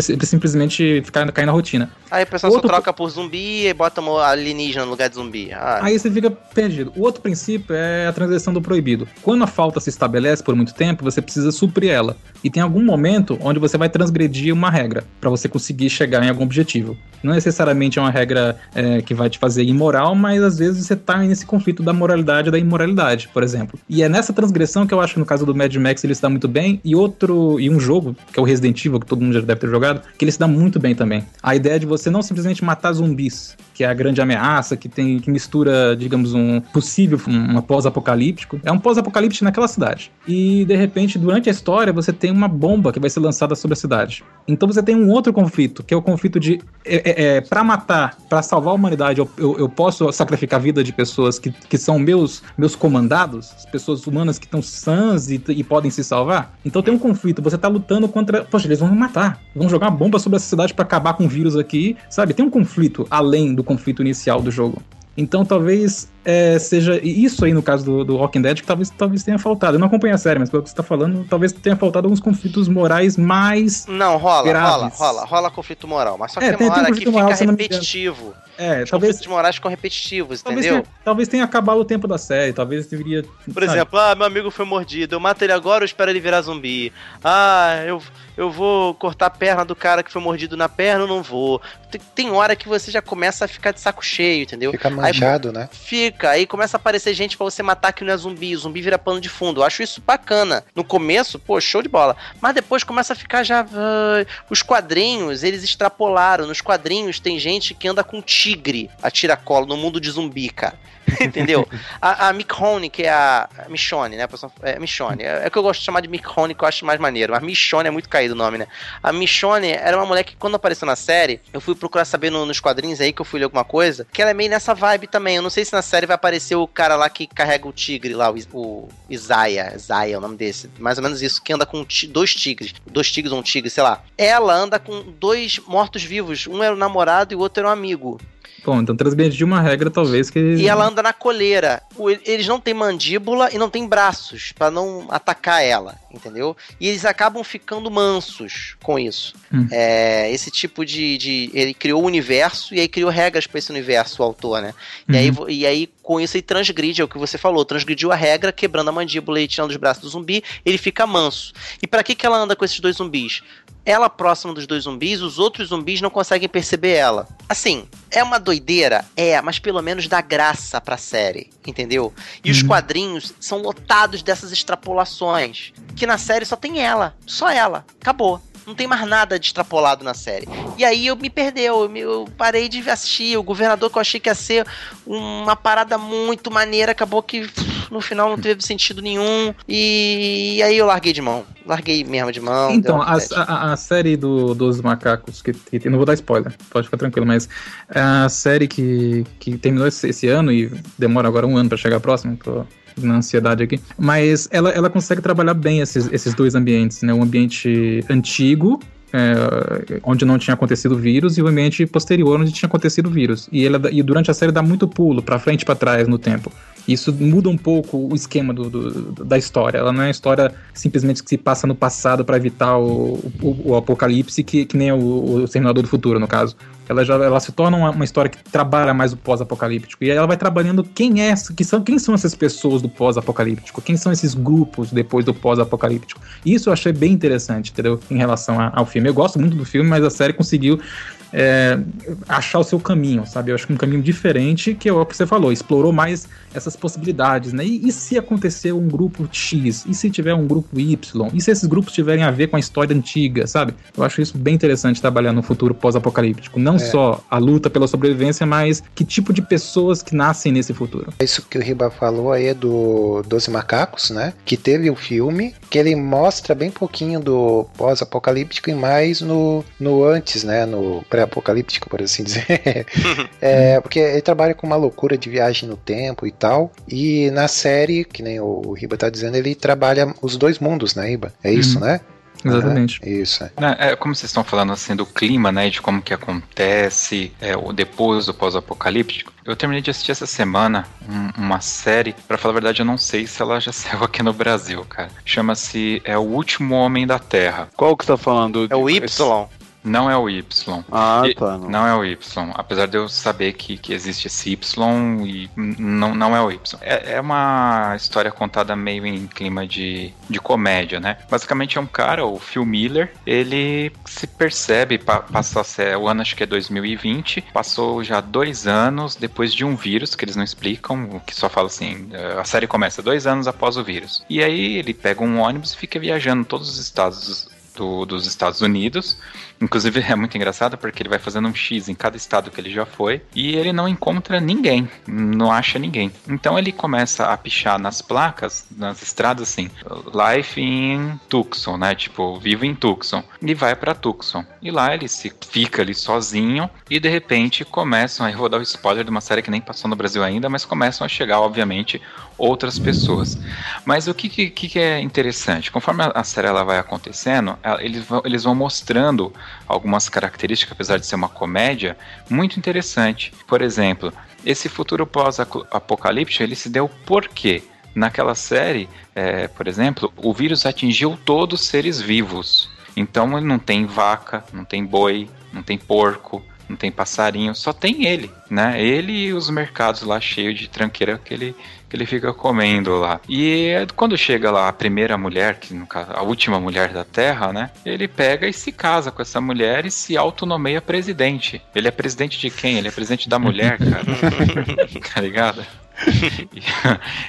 ele simplesmente ficar, cair na rotina. Aí o pessoal Outro- só troca por zumbi e bota um alienígena no lugar de zumbi. Ah, Aí você fica perdido. O outro princípio é a transgressão do proibido. Quando a falta se estabelece por muito tempo, você precisa suprir ela. E tem algum momento onde você vai transgredir uma regra para você conseguir chegar em algum objetivo. Não necessariamente é uma regra é, que vai te fazer imoral, mas às vezes você tá nesse conflito da moralidade e da imoralidade, por exemplo. E é nessa transgressão que eu acho que no caso do Mad Max ele se dá muito bem. E outro, e um jogo, que é o Resident Evil, que todo mundo já deve ter jogado, que ele se dá muito bem também. A ideia de você não simplesmente matar zumbis, que é a grande ameaça, que tem que mistura, digamos, um possível, um pós-apocalíptico. É um pós-apocalíptico naquela cidade. E de repente, durante a história, você tem uma bomba que vai ser lançada sobre a cidade. Então você tem um outro conflito, que é o conflito de é, é, é, para matar, para salvar a humanidade, eu, eu, eu posso sacrificar a vida de pessoas que, que são meus meus comandados, as pessoas humanas que estão sãs e, e podem se salvar. Então tem um conflito, você tá lutando contra, poxa, eles vão me matar, vão jogar bomba sobre essa cidade para acabar com o vírus aqui, sabe? Tem um conflito além do conflito inicial do jogo. Então talvez é, seja isso aí no caso do, do Walking Dead que talvez, talvez tenha faltado. Eu não acompanho a série, mas pelo que você tá falando, talvez tenha faltado alguns conflitos morais mais. Não, rola, rola, graves. rola, rola conflito moral. Mas só que É, tem tem- uma tem hora que moral, fica repetitivo. É, Os talvez, conflitos morais ficam repetitivos, talvez, entendeu? tenha, talvez tenha acabado o tempo da série, talvez deveria. Por sabe? exemplo, ah, meu amigo foi mordido, eu mato ele agora ou espero ele virar zumbi? Ah, eu, eu vou cortar a perna do cara que foi mordido na perna ou não vou? Tem, tem hora que você já começa a ficar de saco cheio, entendeu? Fica manjado, né? Fica, aí começa a aparecer gente pra você matar que não é zumbi, o zumbi vira pano de fundo. Eu acho isso bacana. No começo, pô, show de bola. Mas depois começa a ficar já. ah, os quadrinhos, eles extrapolaram. Nos quadrinhos tem gente que anda com tigre a tiracolo no mundo de zumbi, cara. Entendeu? A, a Michonne, que é a. a Michonne, né? É Michonne. É, é que eu gosto de chamar de Michonne, que eu acho mais maneiro. Mas Michonne é muito caído o nome, né? A Michonne era uma mulher que, quando apareceu na série, eu fui procurar saber no- nos quadrinhos aí que eu fui ler alguma coisa, que ela é meio nessa vibe também. Eu não sei se na série vai aparecer o cara lá que carrega o tigre lá, o, o Isaiah. Isaiah é o nome desse. Mais ou menos isso, que anda com dois tigres. Dois tigres ou um tigre, sei lá. Ela anda com dois mortos-vivos. Um era o namorado e o outro era um amigo. Bom, então transgredir uma regra, talvez que. E ela anda na coleira. Eles não têm mandíbula e não têm braços pra não atacar ela, entendeu? E eles acabam ficando mansos com isso. Hum. É, esse tipo de, de- Ele criou o universo e aí criou regras pra esse universo, o autor, né? E, Uhum. aí, e aí, com isso, ele transgride, é o que você falou, transgrediu a regra, quebrando a mandíbula e tirando os braços do zumbi, ele fica manso. E pra que, que ela anda com esses dois zumbis? Ela próxima dos dois zumbis, os outros zumbis não conseguem perceber ela. Assim, é uma doideira? É, mas pelo menos dá graça pra série, entendeu? E os Uhum. quadrinhos são lotados dessas extrapolações. Que na série só tem ela, só ela, acabou. Não tem mais nada de extrapolado na série. E aí eu me perdeu, eu, me- eu parei de assistir. O governador que eu achei que ia ser uma parada muito maneira, acabou que no final não teve sentido nenhum. E, aí eu larguei de mão. Larguei mesmo de mão. Então, a, a, a série do, dos macacos, que, que- não vou dar spoiler, pode ficar tranquilo, mas é a série que, que terminou esse, esse ano e demora agora um ano pra chegar próximo, tô na ansiedade aqui, mas ela, ela consegue trabalhar bem esses, esses dois ambientes, né? O ambiente antigo, é, onde não tinha acontecido vírus, e o ambiente posterior, onde tinha acontecido vírus. E, ela, e durante a série dá muito pulo, pra frente e pra trás no tempo. Isso muda um pouco o esquema do, do- da história. Ela não é uma história simplesmente que se passa no passado para evitar o, o, o apocalipse, que, que nem o, o Exterminador do Futuro, no caso. Ela já ela se torna uma, uma história que trabalha mais o pós-apocalíptico. E ela vai trabalhando quem é, que são, quem são essas pessoas do pós-apocalíptico, quem são esses grupos depois do pós-apocalíptico. Isso eu achei bem interessante, entendeu? Em relação a- ao filme. Eu gosto muito do filme, mas a série conseguiu é, achar o seu caminho, sabe? Eu acho que um caminho diferente, que é o que você falou, explorou mais essas possibilidades, né? E, e se acontecer um grupo X? E se tiver um grupo Y? E se esses grupos tiverem a ver com a história antiga, sabe? Eu acho isso bem interessante trabalhar no futuro pós-apocalíptico. Não só a luta pela sobrevivência, mas que tipo de pessoas que nascem nesse futuro. Isso que o Riba falou aí é do Doze Macacos, né? Que teve o filme, que ele mostra bem pouquinho do pós-apocalíptico e mais no, no antes, né? No pré-apocalíptico, por assim dizer. é, porque ele trabalha com uma loucura de viagem no tempo e tal. E na série, que nem o Riba tá dizendo, ele trabalha os dois mundos, né, Riba? É isso, Uhum. né? Exatamente. Aham, isso, é. É, como vocês estão falando assim do clima, né, de como que acontece é, o depois do pós-apocalíptico, eu terminei de assistir essa semana um- uma série, pra falar a verdade eu não sei se ela já saiu aqui no Brasil, cara. Chama-se é o último homem da Terra. Qual que você tá falando? É o Y. Não é o Y. Ah, E- tá. Não. Não é o Y, apesar de eu saber que, que existe esse Y e não, não é o Y. É, é uma história contada meio em clima de, de comédia, né? Basicamente é um cara, o Phil Miller, ele se percebe, pa, passa a ser, o ano acho que é 2020, passou já dois anos depois de um vírus, que eles não explicam, que só fala assim, eh, a série começa dois anos após o vírus. E aí ele pega um ônibus e fica viajando todos os estados do- dos Estados Unidos. Inclusive é muito engraçado porque ele vai fazendo um X em cada estado que ele já foi e ele não encontra ninguém, não acha ninguém. Então ele começa a pichar nas placas, nas estradas assim, Life in Tucson, né? Tipo, vivo em Tucson. E vai pra Tucson. E lá ele se fica ali sozinho e de repente começam, aí eu vou dar o spoiler de uma série que nem passou no Brasil ainda, mas começam a chegar, obviamente, outras pessoas. Mas o que, que, que é interessante? Conforme a- série ela vai acontecendo, eles vão, eles vão mostrando algumas características, apesar de ser uma comédia, muito interessante. Por exemplo, esse futuro pós-apocalíptico, ele se deu por quê? Naquela série, é, por exemplo, o vírus atingiu todos os seres vivos. Então ele não tem vaca, não tem boi, não tem porco, não tem passarinho, só tem ele, né? Ele e os mercados lá cheios de tranqueira que ele, que ele fica comendo lá. E quando chega lá a primeira mulher, que no caso, a última mulher da Terra, né? Ele pega e se casa com essa mulher e se autonomeia presidente. Ele é presidente de quem? Ele é presidente da mulher, cara. tá ligado?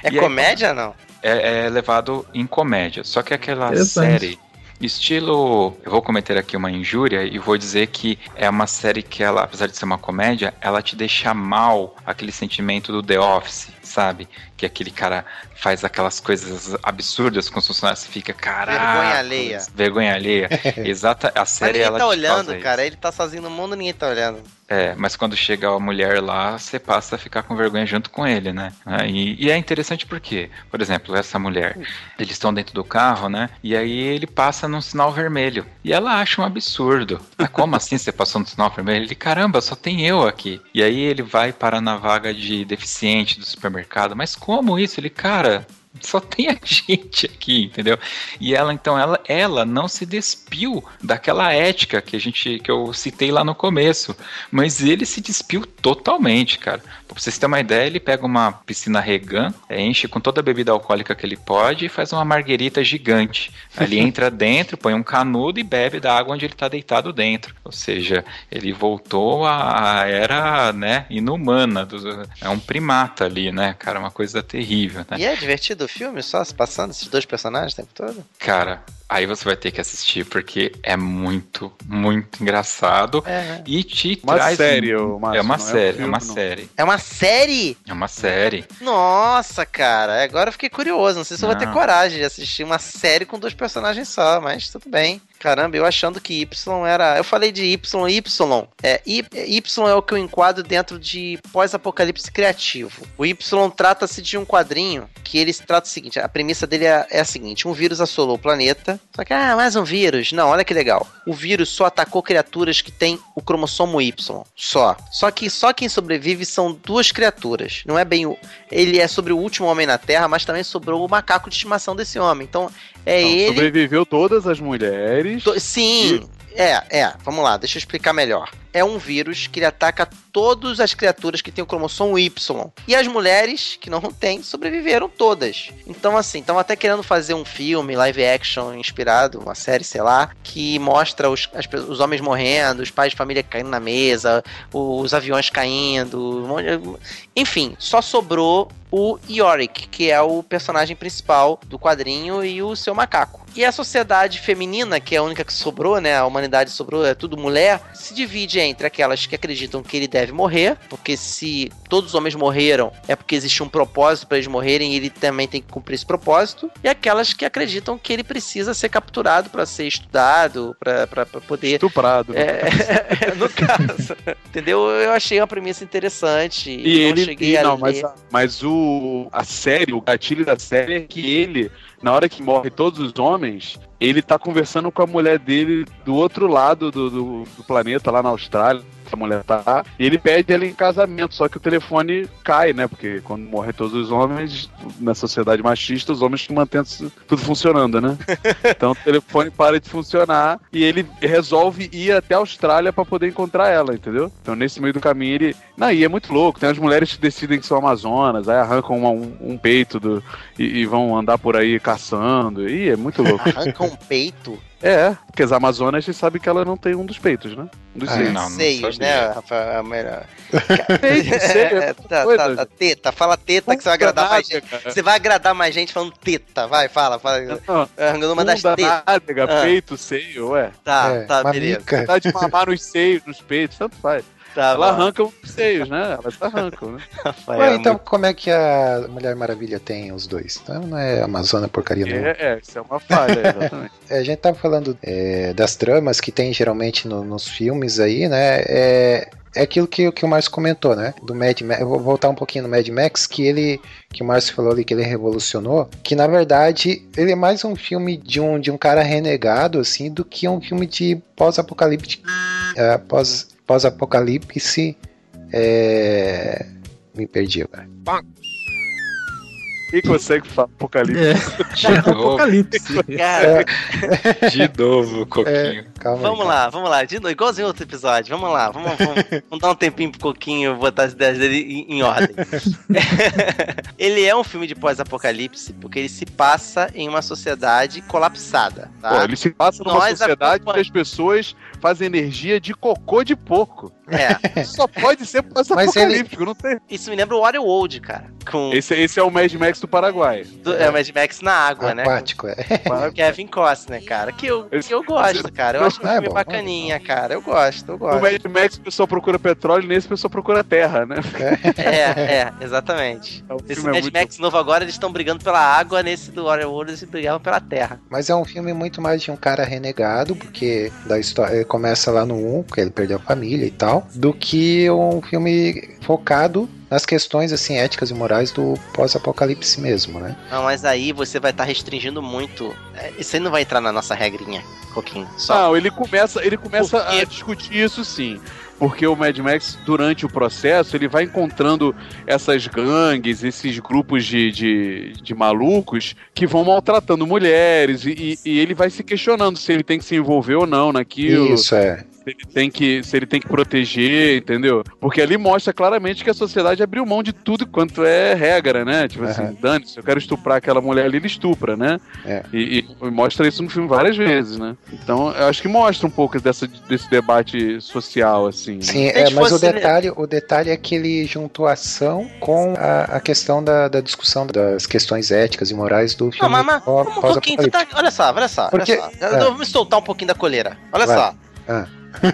É e aí, comédia não? é, é levado em comédia. Só que aquela série. Estilo. Eu vou cometer aqui uma injúria e vou dizer que é uma série que ela, apesar de ser uma comédia, ela te deixa mal aquele sentimento do The Office, sabe? Que aquele cara faz aquelas coisas absurdas com os funcionários, você fica, caralho. Vergonha alheia. Vergonha alheia. Exata, a Mas série ninguém ela tá olhando, cara. isso. Ele tá sozinho no mundo, ninguém tá olhando. É, mas quando chega a mulher lá, você passa a ficar com vergonha junto com ele, né? Ah, E, e é interessante porque, por exemplo, essa mulher, eles estão dentro do carro, né? E aí ele passa num sinal vermelho. E ela acha um absurdo. Mas como assim você passou no sinal vermelho? Ele, caramba, só tem eu aqui. E aí ele vai para na vaga de deficiente do supermercado. Mas como isso? Ele, cara, só tem a gente aqui, entendeu? E ela então ela ela não se despiu daquela ética que a gente que eu citei lá no começo, mas ele se despiu totalmente, cara. Pra vocês terem uma ideia, ele pega uma piscina regan, é, enche com toda a bebida alcoólica que ele pode e faz uma marguerita gigante. Ali entra dentro, põe um canudo e bebe da água onde ele tá deitado dentro. Ou seja, ele voltou à era, né, inumana, do- é um primata ali, né, cara, uma coisa terrível, né? E é divertido o filme, só se passando esses dois personagens o tempo todo? Cara, aí você vai ter que assistir, porque é muito, muito engraçado. É, E te Uma traz. série, Márcio, é uma não é um série, é, uma não. série. é uma série? É uma série. Nossa, cara, agora eu fiquei curioso. Não sei se eu vou ter Não. coragem de assistir uma série com dois personagens só, mas tudo bem. Caramba, eu achando que Y era. Eu falei de Y, Y. É, Y, y é o que eu enquadro dentro de pós-apocalipse criativo. O Y trata-se de um quadrinho que ele se trata o seguinte: a premissa dele é, é a seguinte: um vírus assolou o planeta. Só que, ah, mais um vírus. Não, olha que legal. O vírus só atacou criaturas que têm o cromossomo Y. Só. Só que só quem sobrevive são duas criaturas. Não é bem o. Ele é sobre o último homem na Terra, mas também sobrou o macaco de estimação desse homem. Então, é Não, ele. Sobreviveu todas as mulheres. Sim, é, é. Vamos lá, deixa eu explicar melhor. É um vírus que ataca todas as criaturas que têm o cromossomo Y. E as mulheres que não têm sobreviveram todas. Então, assim, estão até querendo fazer um filme live action inspirado, uma série, sei lá, que mostra os, as os homens morrendo, os pais de família caindo na mesa, os aviões caindo. Enfim, só sobrou o Yorick, que é o personagem principal do quadrinho, e o seu macaco. E a sociedade feminina, que é a única que sobrou, né? A humanidade sobrou, é tudo mulher, se divide entre aquelas que acreditam que ele deve morrer, porque se todos os homens morreram, é porque existe um propósito para eles morrerem e ele também tem que cumprir esse propósito, e aquelas que acreditam que ele precisa ser capturado para ser estudado, para poder Estuprado. né? é, no caso. Entendeu? Eu achei uma premissa interessante. E não ele. cheguei e não, mas, a- mas o. A série, o gatilho da série é que ele, na hora que morre todos os homens, ele tá conversando com a mulher dele do outro lado do, do, do planeta, lá na Austrália. A mulher tá. E ele pede ela em casamento, só que o telefone cai, né? Porque quando morrem todos os homens, na sociedade machista, os homens que mantêm tudo funcionando, né? Então o telefone para de funcionar e ele resolve ir até a Austrália pra poder encontrar ela, entendeu? Então nesse meio do caminho ele. Não, e é muito louco. Tem as mulheres que decidem que são amazonas, aí arrancam uma- um, um peito do, e, e vão andar por aí caçando. E é muito louco. Arranca um peito. É, porque as amazonas a gente sabe que ela não tem um dos peitos, né? Um dos Ah, seios. não, não Seios, sabia. né, Rafael? É melhor. Peito, seio, é É, tá, coisa, tá, tá, teta. Fala teta que você vai agradar mais gente. Cara. Você vai agradar mais gente falando teta. Vai, fala. fala. Não, Arrancando uma das tetas. nádega, Ah. peito, seio, ué. Tá, É, tá, beleza. Tá de mamar nos seios, nos peitos, tanto faz. Tá, Ela bom. arranca os seios, né? Elas arrancam, né? Rafael, Ué, então muito- como é que a Mulher Maravilha tem os dois? Então não é Amazônia porcaria nenhuma. É, é, isso é uma falha, exatamente. É, A gente tava falando é, das tramas que tem geralmente no- nos filmes aí, né? É, é aquilo que, que o Márcio comentou, né? Do Mad Max. Eu vou voltar um pouquinho no Mad Max, que ele. Que o Márcio falou ali que ele revolucionou. Que na verdade ele é mais um filme de um, de um cara renegado, assim, do que um filme de pós-apocalíptico. É, pós, pós-apocalipse. É. Me perdi agora. Quem consegue falar apocalipse? É, De novo, apocalipse. Cara, de novo, Coquinho. Calma vamos aí, lá, vamos lá. De novo, igualzinho outro episódio. Vamos lá, vamos, vamos, vamos dar um tempinho pro Coquinho botar as ideias dele em, em ordem. ele é um filme de pós-apocalipse porque ele se passa em uma sociedade colapsada, tá? Pô, ele se passa numa Nós sociedade onde as pessoas fazem energia de cocô de porco. É, só pode ser pós-apocalíptico, não tem. isso me lembra o Waterworld, cara. Com Esse, esse é o Mad Max do Paraguai. do, é, o Mad Max na água, né? Aquático, é. Kevin Costner, cara. Que eu, que eu gosto, cara. Eu acho um é filme bom, bacaninha, cara. Eu gosto, eu No gosto. Mad Max o pessoal procura petróleo, nesse o pessoal procura terra, né? É, é, exatamente. O Esse é Mad muito- Max novo agora, eles estão brigando pela água, nesse do Waterworld eles brigavam pela terra. Mas é um filme muito mais de um cara renegado, porque da história ele começa lá no 1, porque ele perdeu a família e tal, do que um filme focado nas questões assim éticas e morais do pós-apocalipse mesmo, né? Não, mas aí você vai estar restringindo muito. É, Isso aí não vai entrar na nossa regrinha, Coquinho. Só. Não, ele começa, ele começa a discutir isso sim. Porque o Mad Max, durante o processo, ele vai encontrando essas gangues, esses grupos de, de, de malucos que vão maltratando mulheres, e, e- e ele vai se questionando se ele tem que se envolver ou não naquilo. Isso é. Se Se ele, tem que, se ele tem que proteger, entendeu? Porque ali mostra claramente que a sociedade abriu mão de tudo quanto é regra, né? Tipo Aham. assim, dane-se, eu quero estuprar aquela mulher ali, ele estupra, né? É. E, e mostra isso no filme várias vezes, né? Então, eu acho que mostra um pouco dessa, desse debate social, assim. né? Sim, a é, gente mas o fosse- detalhe, o detalhe é que ele juntou a ação com a, a questão da, da discussão das questões éticas e morais do Não, filme mas, mas vamos um pouquinho. Tu tá, olha só, olha só, Porque- olha só. Eu vou me soltar um pouquinho da coleira. Olha Vai. só. Ah.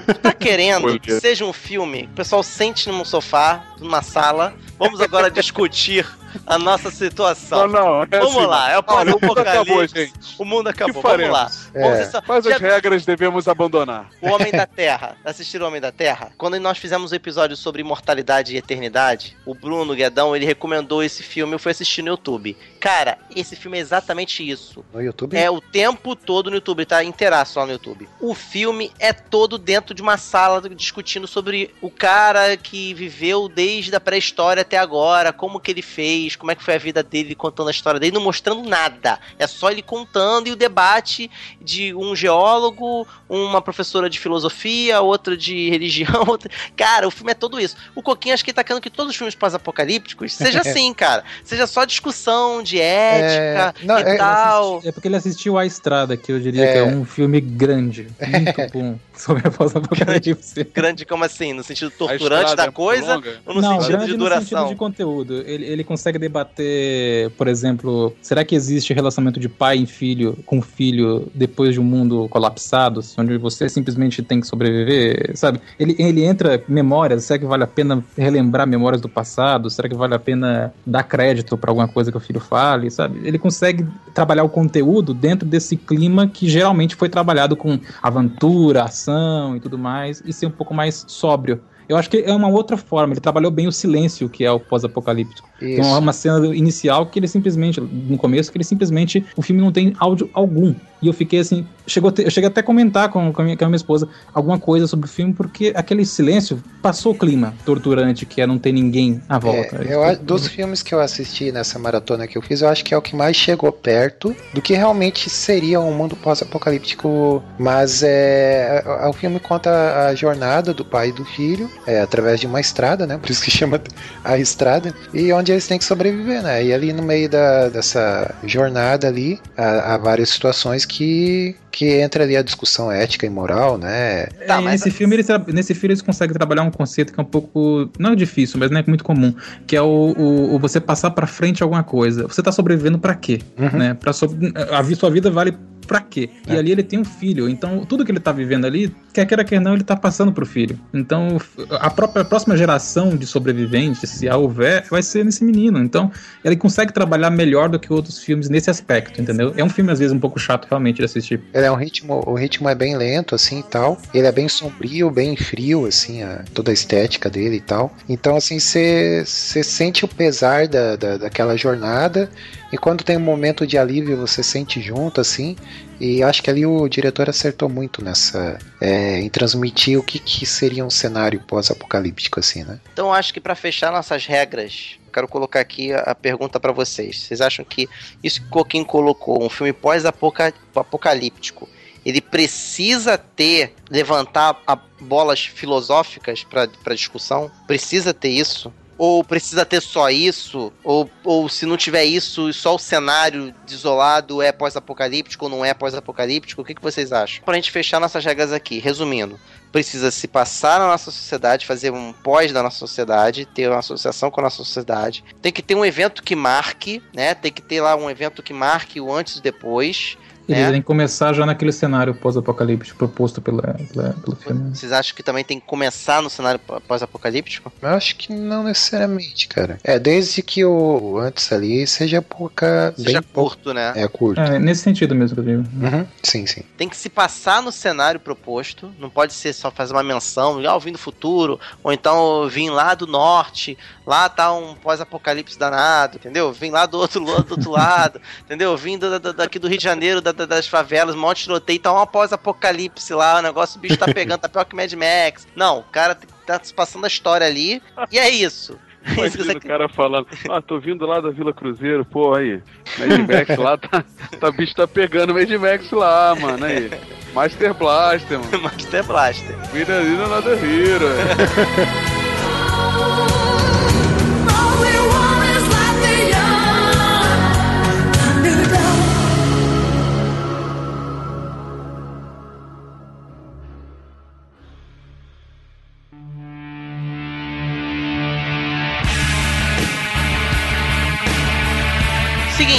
Tu tá querendo que seja um filme que o pessoal sente num sofá, numa sala. Vamos agora discutir a nossa situação. Não, não, é Vamos assim, lá, é o mundo acabou, pós-apocalipse. gente. O mundo acabou. que Vamos lá. É. Quais as regras devemos abandonar? O Homem da Terra. Assistiram o Homem da Terra? Quando nós fizemos o episódio sobre imortalidade e eternidade, o Bruno Guedão, ele recomendou esse filme, eu fui assistir no YouTube. Cara, esse filme é exatamente isso. No YouTube? É o tempo todo no YouTube, tá inteiraço lá no YouTube. O filme é todo dentro de uma sala discutindo sobre o cara que viveu desde a pré-história até agora, como que ele fez, como é que foi a vida dele, contando a história dele, não mostrando nada. É só ele contando e o debate de um geólogo, uma professora de filosofia, outra de religião, outra... Cara, o filme é todo isso. O Coquinho acho que tá querendo que todos os filmes pós-apocalípticos seja assim, cara. Seja só discussão de ética É, não, e é- tal. É porque ele assistiu A Estrada, que eu diria É. que é um filme grande, muito bom, sobre a pós-apocalipse. Grande como assim? No sentido A torturante da é coisa longa? ou no não, sentido grande de no duração? sentido de conteúdo. Ele, ele consegue debater, por exemplo, será que existe relacionamento de pai em filho com filho depois de um mundo colapsado, onde você simplesmente tem que sobreviver, sabe? Ele, ele entra em memórias, será que vale a pena relembrar memórias do passado? Será que vale a pena dar crédito pra alguma coisa que o filho fale, sabe? Ele consegue trabalhar o conteúdo dentro desse clima que geralmente foi trabalhado com aventura, ação e tudo mais, e ser um pouco mais sóbrio. Eu acho que é uma outra forma. Ele trabalhou bem o silêncio, que é o pós-apocalíptico. Uma, Isso. uma cena inicial que ele simplesmente, no começo, que ele simplesmente, o filme não tem áudio algum. E eu fiquei assim, chegou eu cheguei até a comentar com, com, a minha, com a minha esposa alguma coisa sobre o filme, porque aquele silêncio passou o clima torturante, que é não ter ninguém à volta. É, eu, dos filmes que eu assisti nessa maratona que eu fiz, eu acho que é o que mais chegou perto do que realmente seria um mundo pós-apocalíptico. Mas é, é- o filme conta a jornada do pai e do filho é, através de uma estrada, né? Por isso que chama a estrada. E onde eles têm que sobreviver, né? E ali no meio da, dessa jornada ali, há, há várias situações que, que entra ali a discussão ética e moral, né? Tá, É, mas- nesse, filme eles, nesse filme eles conseguem trabalhar um conceito que é um pouco. Não é difícil, mas não é muito comum. Que é o, o- o você passar pra frente alguma coisa. Você tá sobrevivendo pra quê? Uhum. Né? Pra so- a sua vida vale pra quê? E É. ali ele tem um filho. Então, tudo que ele tá vivendo ali, quer queira, quer não, ele tá passando pro filho. Então, a própria a próxima geração de sobreviventes, se a houver, vai ser nesse menino. Então, ele consegue trabalhar melhor do que outros filmes nesse aspecto, entendeu? É um filme, às vezes, um pouco chato realmente de assistir. Ele é um ritmo, o ritmo é bem lento, assim, e tal. Ele é bem sombrio, bem frio, assim, a- toda a estética dele e tal. Então, assim, você sente o pesar da, da, daquela jornada. E quando tem um momento de alívio, você sente junto, assim. E acho que ali o diretor acertou muito nessa. é, em transmitir o que, que seria um cenário pós-apocalíptico, assim, né? Então acho que pra fechar nossas regras, quero colocar aqui a, pergunta pra vocês. Vocês acham que isso que o Coquinho colocou, um filme pós-apocalíptico, ele precisa ter, levantar bolas filosóficas pra discussão? Precisa ter isso? Ou precisa ter só isso? Ou, ou se não tiver isso, só o cenário desolado é pós-apocalíptico ou não é pós-apocalíptico? O que, que vocês acham? Pra gente fechar nossas regras aqui, resumindo precisa se passar na nossa sociedade, fazer um pós da nossa sociedade, ter uma associação com a nossa sociedade. Tem que ter um evento que marque, né? Tem que ter lá um evento que marque o antes e depois. Ele É. tem que começar já naquele cenário pós-apocalíptico proposto pela, pela- pelo filme. Vocês acham que também tem que começar no cenário pó- pós-apocalíptico? Eu acho que não necessariamente, cara. É, desde que o antes ali seja pouca. Seja pouco. curto, né? É curto. É, nesse sentido mesmo que eu digo. Uhum, Sim, sim. Tem que se passar no cenário proposto. Não pode ser só fazer uma menção, ah, eu vim do futuro, ou então eu vim lá do norte, lá tá um pós-apocalipse danado, entendeu? Vim lá do outro, lado- do outro lado, entendeu? Vim do- da- daqui do Rio de Janeiro, da- da- das favelas, um monte de tiroteio, tá um pós-apocalipse lá, o negócio, o bicho tá pegando, tá pior que Mad Max. Não, o cara tá se passando a história ali, e é isso. Imagina o cara falando, ah, tô vindo lá da Vila Cruzeiro, pô, aí. Mad Max lá, tá, tá, bicho tá pegando Mad Max lá, mano, aí. Master Blaster, mano. Master Blaster. Vida linda nada hero.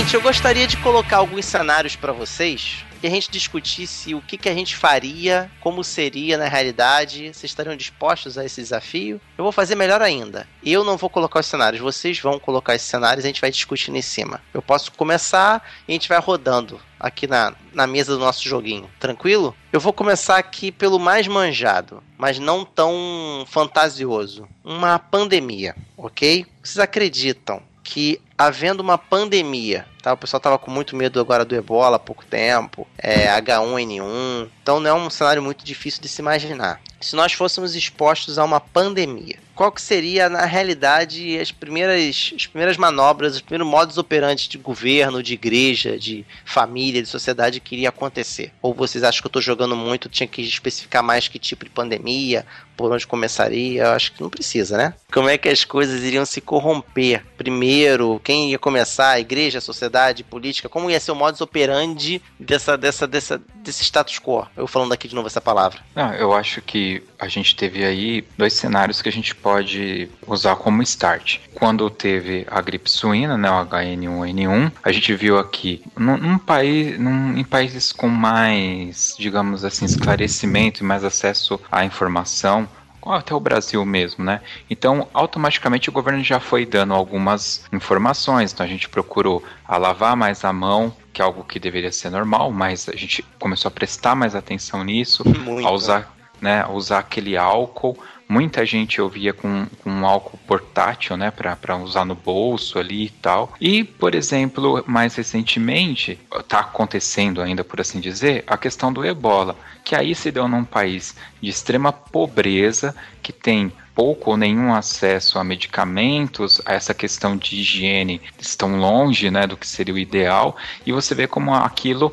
Seguinte, eu gostaria de colocar alguns cenários pra vocês e a gente discutisse o que, que a gente faria, como seria na realidade. Vocês estariam dispostos a esse desafio? Eu vou fazer melhor ainda. Eu não vou colocar os cenários, vocês vão colocar esses cenários e a gente vai discutindo em cima. Eu posso começar e a gente vai rodando aqui na, na mesa do nosso joguinho. Tranquilo? Eu vou começar aqui pelo mais manjado, mas não tão fantasioso. Uma pandemia, ok? Vocês acreditam que havendo uma pandemia, tá? O pessoal tava com muito medo agora do ebola há pouco tempo, é, H1N1, então não é um cenário muito difícil de se imaginar. Se nós fôssemos expostos a uma pandemia, qual que seria na realidade as primeiras, as primeiras manobras, os primeiros modos operantes de governo, de igreja, de família, de sociedade que iria acontecer? Ou vocês acham que eu tô jogando muito, tinha que especificar mais que tipo de pandemia, por onde começaria? Eu acho que não precisa, né? Como é que as coisas iriam se corromper? Primeiro, quem ia começar? A igreja, a sociedade, política? Como ia ser o modus operandi dessa, dessa, dessa, desse status quo? Eu falando aqui de novo essa palavra. Não, eu acho que a gente teve aí dois cenários que a gente pode usar como start. Quando teve a gripe suína, né, o H1N1, a gente viu aqui num, num país, num, em países com mais, digamos assim, esclarecimento e mais acesso à informação, até o Brasil mesmo, né? Então, automaticamente o governo já foi dando algumas informações. Então, a gente procurou a lavar mais a mão, que é algo que deveria ser normal, mas a gente começou a prestar mais atenção nisso, Muito. a usar, né, usar aquele álcool. Muita gente eu via com, com um álcool portátil, né, para usar no bolso ali e tal. E, por exemplo, mais recentemente, tá acontecendo ainda, por assim dizer, a questão do ebola, que aí se deu num país de extrema pobreza, que tem pouco ou nenhum acesso a medicamentos, a essa questão de higiene estão longe, né, do que seria o ideal, e você vê como aquilo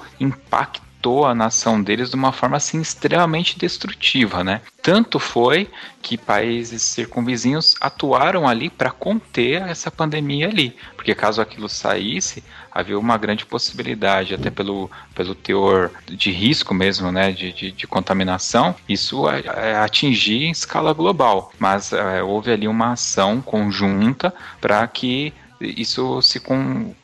impactou a nação deles de uma forma assim extremamente destrutiva, né? Tanto foi que países circunvizinhos atuaram ali para conter essa pandemia ali, porque caso aquilo saísse, havia uma grande possibilidade, até pelo, pelo teor de risco mesmo, né, de, de, de contaminação, isso atingir em escala global. Mas é, houve ali uma ação conjunta para que isso se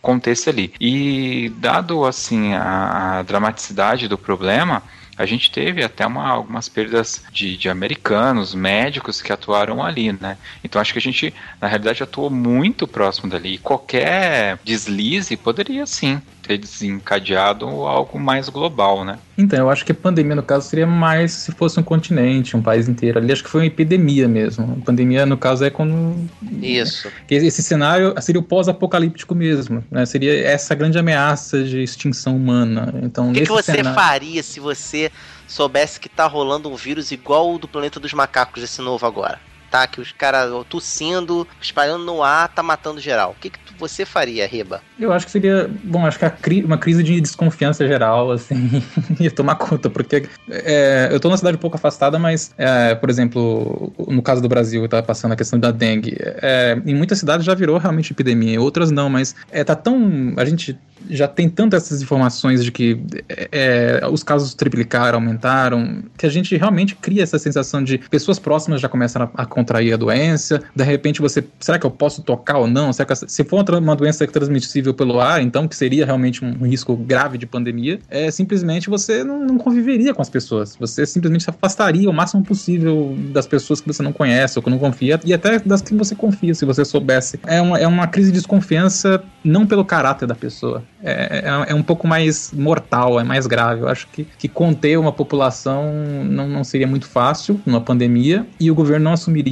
contesse ali. E dado assim a, a dramaticidade do problema, a gente teve até uma, algumas perdas de, de americanos, médicos que atuaram ali, né? Então acho que a gente, na realidade, atuou muito próximo dali. Qualquer deslize poderia sim ter desencadeado algo mais global, né? Então, eu acho que a pandemia, no caso, seria mais se fosse um continente, um país inteiro. Ali acho que foi uma epidemia mesmo. A pandemia, no caso, é quando. Isso. que Esse cenário seria o pós-apocalíptico mesmo. Né? Seria essa grande ameaça de extinção humana. Então, O que, que você cenário- faria se você soubesse que tá rolando um vírus igual o do planeta dos macacos, esse novo agora? Tá? Que os caras tossindo, espalhando no ar, tá matando geral. O que, que você faria, Riba? Eu acho que seria, bom, acho que cri- uma crise de desconfiança geral, assim, ia tomar conta, porque é, eu tô numa cidade um pouco afastada, mas, é, por exemplo, no caso do Brasil, tá passando a questão da dengue, é, em muitas cidades já virou realmente epidemia, em outras não, mas é, tá tão, a gente já tem tantas essas informações de que é, os casos triplicaram, aumentaram, que a gente realmente cria essa sensação de pessoas próximas já começam a, a contrair a doença, de repente você, será que eu posso tocar ou não? Será que, se for uma doença transmissível pelo ar, então que seria realmente um risco grave de pandemia, é simplesmente você não, não conviveria com as pessoas, você simplesmente se afastaria o máximo possível das pessoas que você não conhece ou que não confia, e até das que você confia, se você soubesse. É uma, é uma crise de desconfiança não pelo caráter da pessoa, é, é, é um pouco mais mortal, é mais grave. Eu acho que, que conter uma população não, não seria muito fácil numa pandemia e o governo não assumiria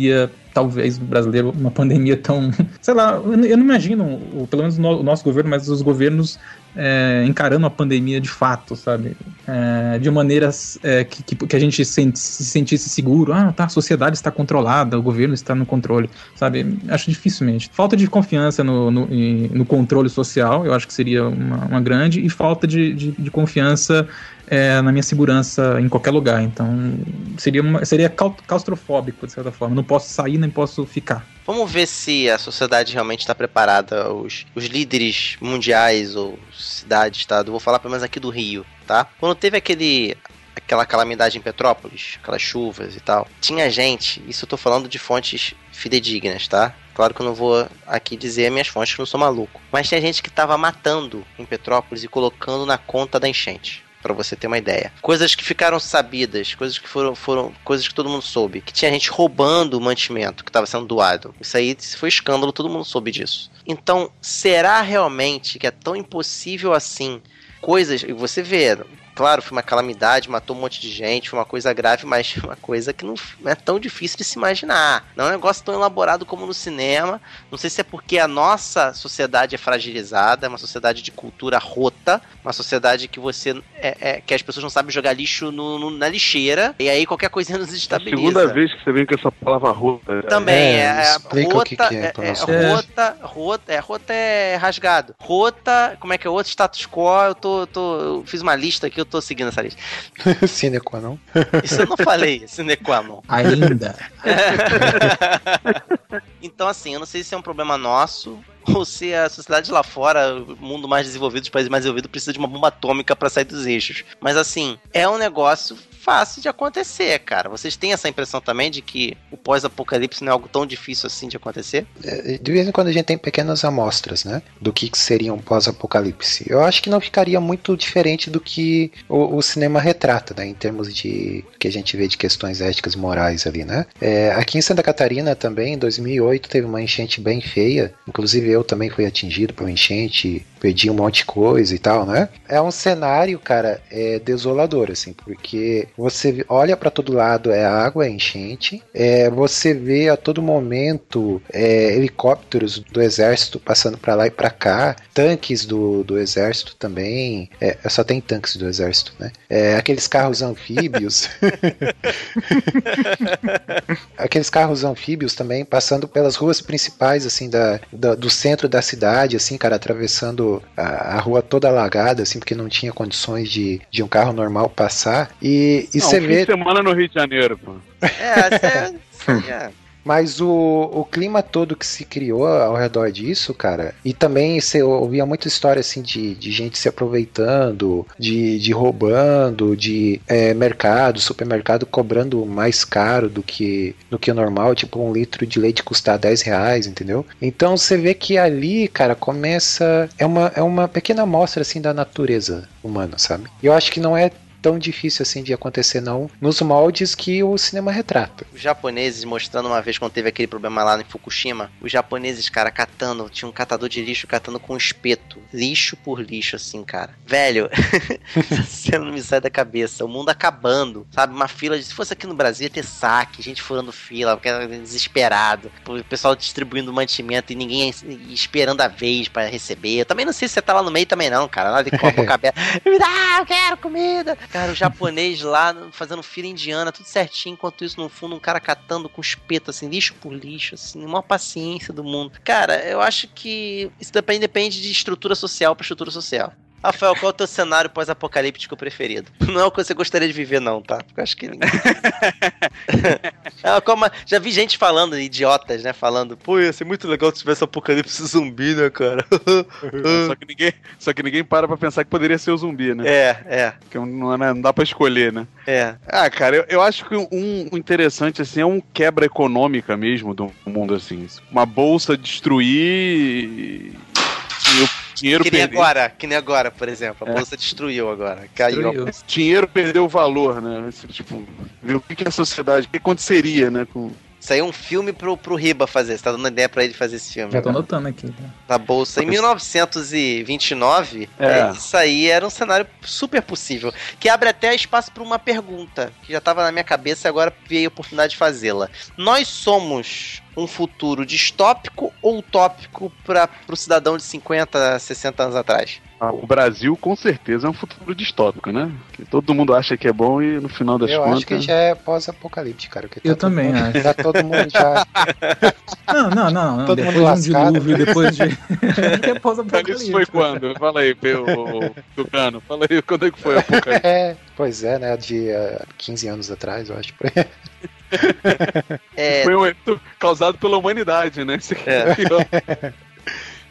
talvez, brasileiro, uma pandemia tão. Sei lá, eu não imagino, pelo menos no- o nosso governo, mas os governos é, encarando a pandemia de fato, sabe? É, de maneiras é, que, que, a gente se sentisse seguro. Ah, tá, a sociedade está controlada, o governo está no controle, sabe? Acho dificilmente. Falta de confiança no, no, no controle social, eu acho que seria uma, uma grande, e falta de, de, de confiança é, na minha segurança em qualquer lugar. Então, seria, uma, seria claustrofóbico, de certa forma. Não posso sair nem posso ficar. Vamos ver se a sociedade realmente está preparada, os, os líderes mundiais ou cidade, estado. Vou falar pelo menos aqui do Rio, tá? Quando teve aquele aquela calamidade em Petrópolis, aquelas chuvas e tal, tinha gente, isso eu tô falando de fontes fidedignas, tá? Claro que eu não vou aqui dizer minhas fontes que eu não sou maluco, mas tinha gente que tava matando em Petrópolis e colocando na conta da enchente. Pra você ter uma ideia. Coisas que ficaram sabidas, coisas que foram, foram coisas que todo mundo soube. Que tinha gente roubando o mantimento que estava sendo doado. Isso aí foi escândalo, todo mundo soube disso. Então, será realmente que é tão impossível assim? Coisas, e você vê, claro, foi uma calamidade, matou um monte de gente, foi uma coisa grave, mas uma coisa que não não é tão difícil de se imaginar. Não é um negócio tão elaborado como no cinema. Não sei se é porque a nossa sociedade é fragilizada, é uma sociedade de cultura rota, uma sociedade que você é, é- que as pessoas não sabem jogar lixo no- no- na lixeira e aí qualquer coisinha nos É a estabiliza. segunda vez que você vem com essa palavra rota. Também É, é, é explica rota, o que que é é, rota, rota, é rota é rasgado. Rota, como é que é outro status quo? Eu tô, tô eu fiz uma lista aqui, eu tô seguindo essa lista. Sine qua non. Isso eu não falei, sine qua non. Ainda. então, assim, eu não sei se é um problema nosso ou se a sociedade lá fora, o mundo mais desenvolvido, os países mais desenvolvidos, precisa de uma bomba atômica pra sair dos eixos. Mas, assim, é um negócio fácil de acontecer, cara. Vocês têm essa impressão também de que o pós-apocalipse não é algo tão difícil assim de acontecer? É, De vez em quando a gente tem pequenas amostras, né? Do que seria um pós-apocalipse. Eu acho que não ficaria muito diferente do que o, o cinema retrata, né? Em termos de que a gente vê de questões éticas e morais ali, né? É, aqui em Santa Catarina também, em 2008, teve uma enchente bem feia. Inclusive eu também fui atingido por uma enchente, perdi um monte de coisa e tal, né? É um cenário, cara, é desolador, assim, porque você olha pra todo lado, é água, é enchente, é, você vê a todo momento é, helicópteros do exército passando pra lá e pra cá, tanques do, do exército também, é, só tem tanques do exército, né? É, aqueles carros anfíbios, aqueles carros anfíbios também passando pelas ruas principais, assim, da, da- do centro da cidade, assim, cara, atravessando a, a rua toda alagada, assim, porque não tinha condições de, de um carro normal passar. E, e Não, você fim vê. de semana no Rio de Janeiro, pô. É, é, aí é. Mas o, o clima todo que se criou ao redor disso, cara, e também você ouvia muita história assim de, de gente se aproveitando, de, de roubando, de é, mercado, supermercado cobrando mais caro do que, do que o normal, tipo um litro de leite custar 10 reais, entendeu? Então você vê que ali, cara, começa. É uma, é uma pequena amostra assim da natureza humana, sabe? E eu acho que não é tão difícil assim de acontecer, não, nos moldes que o cinema retrata. Os japoneses mostrando uma vez quando teve aquele problema lá em Fukushima, os japoneses, cara, catando, tinha um catador de lixo catando com espeto, lixo por lixo, assim, cara. Velho, essa cena não me sai da cabeça. O mundo acabando, sabe? Uma fila de. Se fosse aqui no Brasil, ia ter saque, gente furando fila, desesperado, o pessoal distribuindo mantimento e ninguém esperando a vez pra receber. Eu também não sei se você tá lá no meio também, não, cara. Lá de com a boca aberta. Me dá, eu quero comida. Cara, o japonês lá fazendo fila indiana, tudo certinho, enquanto isso, no fundo, um cara catando com espeto, assim, lixo por lixo, assim, uma paciência do mundo. Cara, eu acho que isso depende, depende de estrutura social pra estrutura social. Rafael, qual é o teu cenário pós-apocalíptico preferido? Não é o que você gostaria de viver, não, tá? Porque eu acho que ninguém. é, como, já vi gente falando, idiotas, né? Falando, pô, ia ser muito legal se tivesse apocalipse zumbi, né, cara? só, que ninguém, só que ninguém para pra pensar que poderia ser o zumbi, né? é, é, Porque não, é- não dá pra escolher, né? é. Ah, cara, eu, eu acho que um, um interessante, assim, é um quebra econômica mesmo do mundo, assim. Uma bolsa destruir e e o dinheiro Que nem perder. agora, que nem agora, por exemplo. A É. bolsa destruiu agora. Caiu. Destruiu. Dinheiro perdeu o valor, né? Esse, Tipo, ver o que, que a sociedade, o que aconteceria, né? Com... Isso aí é um filme pro, pro Riba fazer. Você tá dando ideia pra ele fazer esse filme. Já tô né? anotando aqui. tá? Da bolsa. Em 1929, É. é, isso aí era um cenário super possível. Que abre até espaço pra uma pergunta. Que já tava na minha cabeça e agora veio a oportunidade de fazê-la. Nós somos um futuro distópico ou utópico para o cidadão de 50, 60 anos atrás? Ah, O Brasil com certeza é um futuro distópico, né? Que todo mundo acha que é bom e no final das Eu contas. acho que já é pós-apocalíptico, cara. que tá Eu também mundo- acho. Já todo mundo já. Não, não, não. não. Todo mundo depois de um dilúvio, depois de. que é Isso pós-apocalipse. foi quando? Fala aí, o Tucano. Fala aí, quando é que foi o apocalipse? É, pois é, né? De eh, 15 anos atrás, eu acho. É, Foi um evento causado pela humanidade, né? Isso aqui É. ó.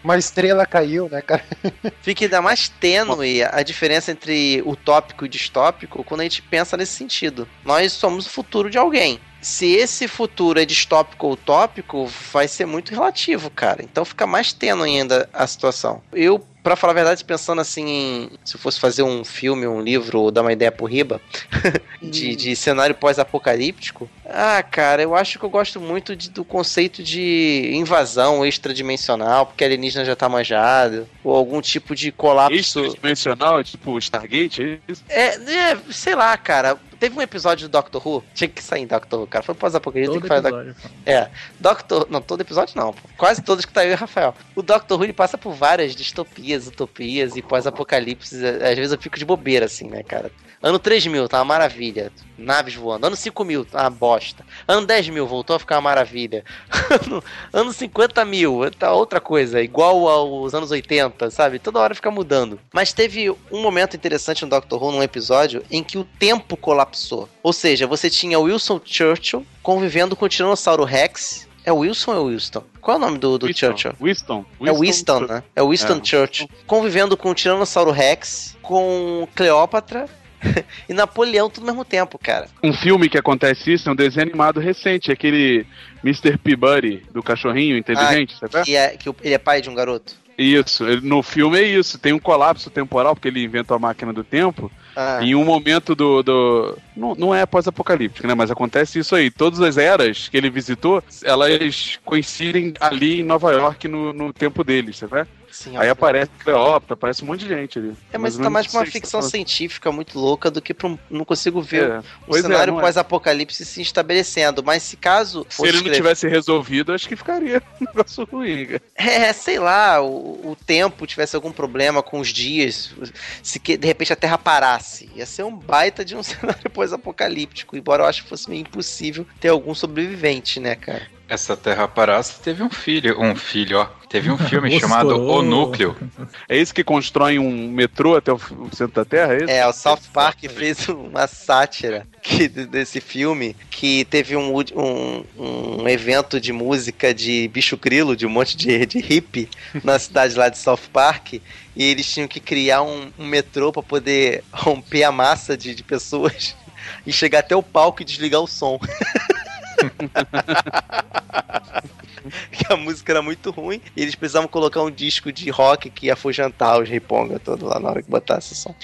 Uma estrela caiu, né, cara? fica ainda mais tênue a diferença entre utópico e distópico quando a gente pensa nesse sentido. Nós somos o futuro de alguém. Se esse futuro é distópico ou utópico, vai ser muito relativo, cara. Então fica mais tênue ainda a situação. Eu, pra falar a verdade, pensando assim, em, se eu fosse fazer um filme, um livro, ou dar uma ideia pro Riba, de, de cenário pós-apocalíptico, ah, cara, eu acho que eu gosto muito de- do conceito de invasão extradimensional, porque alienígena já tá manjado, ou algum tipo de colapso. Extradimensional, tipo Stargate, é isso? É, é, sei lá, cara. Teve um episódio do Doctor Who, tinha que sair em Doctor Who, cara. Foi pós-apocalipse, tem que falar episódio. é, Doctor. Não, todo episódio não, pô. Quase todos que tá eu e o Rafael. O Doctor Who ele passa por várias distopias, utopias e pós-apocalipses. Às vezes eu fico de bobeira, assim, né, cara? Ano 3000, tá uma maravilha. Naves voando. Ano 5000, tá uma bosta. Ano 10 mil, voltou a ficar uma maravilha. ano, ano 50 mil, tá outra coisa. Igual aos anos 80, sabe? Toda hora fica mudando. Mas teve um momento interessante no Doctor Who, num episódio, em que o tempo colapsou. Ou seja, você tinha Wilson Churchill convivendo com o Tiranossauro Rex. É Wilson ou é Winston? Qual é o nome do, do Winston. Churchill? Winston. É Winston, né? É Winston É. Churchill. Convivendo com o Tiranossauro Rex, com Cleópatra e Napoleão tudo ao mesmo tempo, cara. Um filme que acontece isso é um desenho animado recente, aquele Mr. Peabody, do cachorrinho inteligente, sabe? Que, é, que ele é pai de um garoto. Isso, no filme é isso, tem um colapso temporal, porque ele inventa a máquina do tempo, Ah, em um momento do. do não, não é pós-apocalíptico, né? Mas acontece isso aí. Todas as eras que ele visitou, elas coincidem ali em Nova York no, no tempo deles, sabe? Sim, Aí aparece Cleópatra, aparece um monte de gente ali. É, mas ou tá mais pra uma ficção você científica muito louca do que pra um. Não consigo tá ver. É, um pois é, cenário não é. pós-apocalipse se estabelecendo. Mas se caso. Se ele não escrever- tivesse resolvido, acho que ficaria um negócio ruim, cara. É, sei lá, o, o tempo tivesse algum problema com os dias, se que, de repente a Terra parasse. Ia ser um baita de um cenário pós-apocalíptico, embora eu acho que fosse meio impossível ter algum sobrevivente, né, cara? Essa Terra Parásita teve um filho, um filho, ó. Teve um filme chamado. O Núcleo. É isso que constrói um metrô até o, o centro da Terra, é isso? É, o South Park fez uma sátira que, desse filme que teve um, um, um evento de música de bicho grilo, de um monte de, de hippie na cidade lá de South Park. E eles tinham que criar um, um metrô para poder romper a massa de, de pessoas e chegar até o palco e desligar o som. que a música era muito ruim e eles precisavam colocar um disco de rock que ia afugentar os riponga todo lá na hora que botasse som.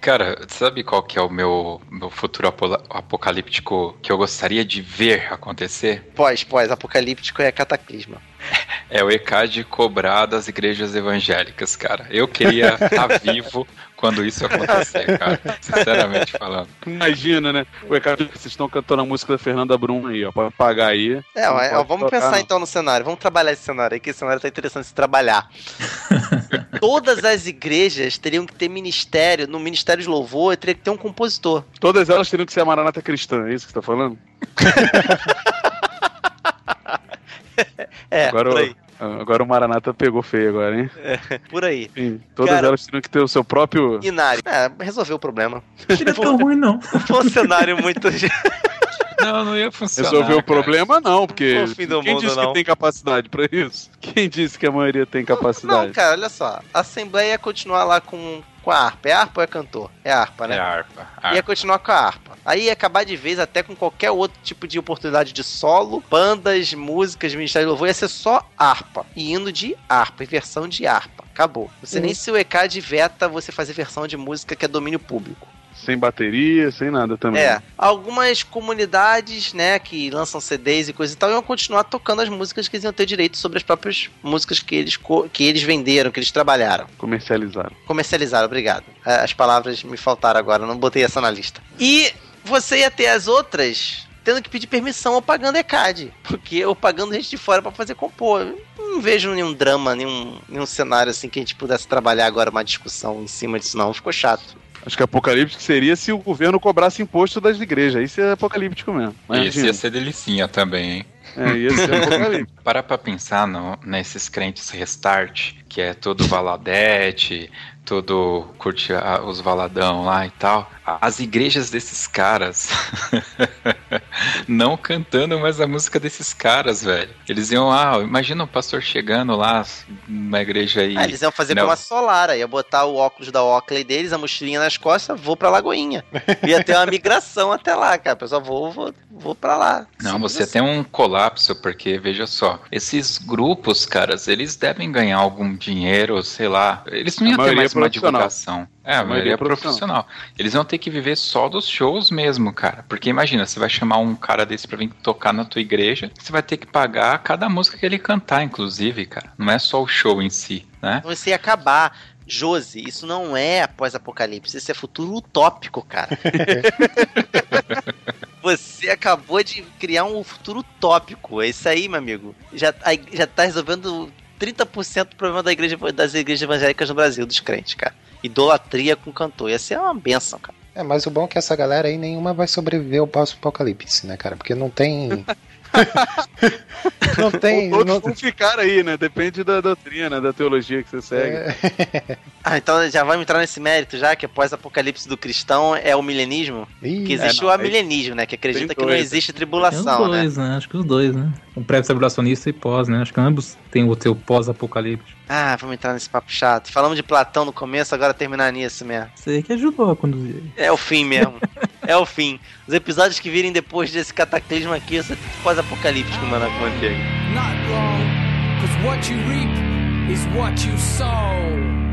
Cara, sabe qual que é o meu, meu futuro apocalíptico que eu gostaria de ver acontecer? Pós, pós, apocalíptico é cataclisma. É o ECAD cobrar das igrejas evangélicas, cara. Eu queria estar vivo quando isso acontecer, cara. Sinceramente falando. Imagina, né? O Ricardo, vocês estão cantando a música da Fernanda Brum aí, ó. Pode pagar aí. É, ó, pode vamos tocar, pensar não. então no cenário. Vamos trabalhar esse cenário aí, que esse cenário tá interessante de se trabalhar. Todas as igrejas teriam que ter ministério. No ministério de louvor, teria que ter um compositor. Todas elas teriam que ser a Maranata cristã, é isso que você tá falando? É, agora, por aí. o, agora o Maranata pegou feio agora, hein? Por aí. Sim, todas Cara- elas teriam que ter o seu próprio. Inário. É, resolveu o problema. Não é tão ruim, não. Foi um cenário muito. Não, não ia funcionar. Resolver o problema, não, porque. Não quem mundo, disse não. que tem capacidade pra isso? Quem disse que a maioria tem capacidade? Não, cara, olha só. A Assembleia ia continuar lá com, com a harpa. É harpa ou é cantor? É harpa, né? É harpa. ia harpa. continuar com a harpa. Aí ia acabar de vez até com qualquer outro tipo de oportunidade de solo, bandas, músicas, Ministério do Louvor, ia ser só harpa. E indo de harpa, e versão de harpa. Acabou. Você nem se o ECAD veta você fazer versão de música que é domínio público. Sem bateria, sem nada também. É, algumas comunidades, né, que lançam CDs e coisa e tal, iam continuar tocando as músicas que eles iam ter direito sobre as próprias músicas que eles, que eles venderam, que eles trabalharam. Comercializaram. Comercializaram, obrigado. É, As palavras me faltaram agora, não botei essa na lista. E você ia ter as outras tendo que pedir permissão ou pagando ECAD. Porque ou pagando gente de fora pra fazer compor. Eu Não vejo nenhum drama, nenhum, nenhum cenário assim que a gente pudesse trabalhar agora uma discussão em cima disso, não. Ficou chato. Acho que apocalíptico seria se o governo cobrasse imposto das igrejas. Isso é apocalíptico mesmo. Esse Imagina. ia ser delicinha também, hein? É, ia ser apocalíptico. Para pra pensar no- nesses crentes restart, que é todo valadete, todo curte a- os valadão lá e tal. As igrejas desses caras não cantando mais a música desses caras, velho. Eles iam, ah, imagina o pastor chegando lá numa igreja aí. Ah, eles iam fazer Não. como a Solara, ia botar o óculos da Oakley deles, a mochilinha nas costas, vou pra Lagoinha. Ia ter uma migração até lá, cara. Pessoal, vou, vou, vou pra lá. Não, você assim. tem um colapso, porque veja só, esses grupos, caras, eles devem ganhar algum dinheiro, sei lá. Eles não A iam ter mais é uma profissional. divulgação. É, a, maioria é profissional. Eles vão ter que viver só dos shows mesmo, cara. Porque imagina, você vai chamar um cara desse pra vir tocar na tua igreja, você vai ter que pagar cada música que ele cantar, inclusive, cara. Não é só o show em si, né? Isso ia acabar. Josi, isso não é após-apocalipse, isso é futuro utópico, cara. Você acabou de criar um futuro utópico. É isso aí, meu amigo. Já, já tá resolvendo 30% do problema da igreja, das igrejas evangélicas no Brasil, dos crentes, cara. Idolatria com cantor. Ia ser uma benção, cara. É, mas o bom é que essa galera aí nenhuma vai sobreviver ao pós-apocalipse, né, cara? Porque não tem. não tem. Outros não- vão ficar aí, né? Depende da doutrina, da teologia que você segue. É... Ah, então já vamos entrar nesse mérito já, que após apocalipse do cristão é o milenismo? Ih, Que existe não, o amilenismo, né? Que acredita que não dois. existe Tem os tribulação, né? dois, né? Acho que os dois, né? O pré-tribulacionista e pós, né? Acho que ambos têm o seu pós-apocalipse. Ah, vamos entrar nesse papo chato. Falamos de Platão no começo, agora terminar nisso mesmo. Você que ajudou a conduzir. É o fim mesmo. é o fim. Os episódios que virem depois desse cataclismo aqui, tudo pós-apocalíptico, mano, com manteiga. Not wrong, cause what you reap is what you sow.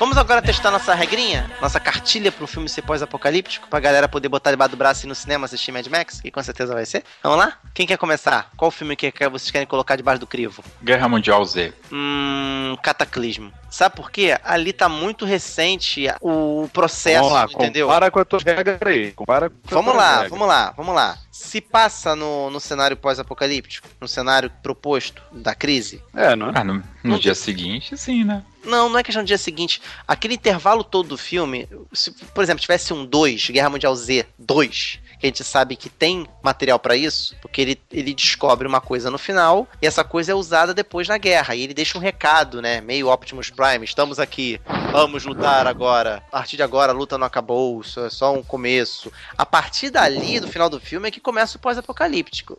Vamos agora testar nossa regrinha, nossa cartilha pro filme ser pós-apocalíptico, pra galera poder botar debaixo do braço e ir no cinema assistir Mad Max, que com certeza vai ser. Vamos lá? Quem quer começar? Qual filme que vocês querem colocar debaixo do crivo? Guerra Mundial Z. Hum, Cataclismo. Sabe por quê? Ali tá muito recente o processo, Vamos lá, entendeu? compara com a tua regra aí. Compara com a Vamos tua lá, regra. vamos lá, vamos lá. Se passa no, no cenário pós-apocalíptico, no cenário proposto da crise, É, não é? Ah, no, no dia seguinte, sim, né? Não, não é questão do dia seguinte. Aquele intervalo todo do filme, se, por exemplo, tivesse um 2, Guerra Mundial Z 2, que a gente sabe que tem material pra isso, porque ele, ele descobre uma coisa no final e essa coisa é usada depois na guerra. E ele deixa um recado, né? Meio Optimus Prime: estamos aqui, vamos lutar agora. A partir de agora a luta não acabou, isso é só um começo. A partir dali, do final do filme, é que começa o pós-apocalíptico.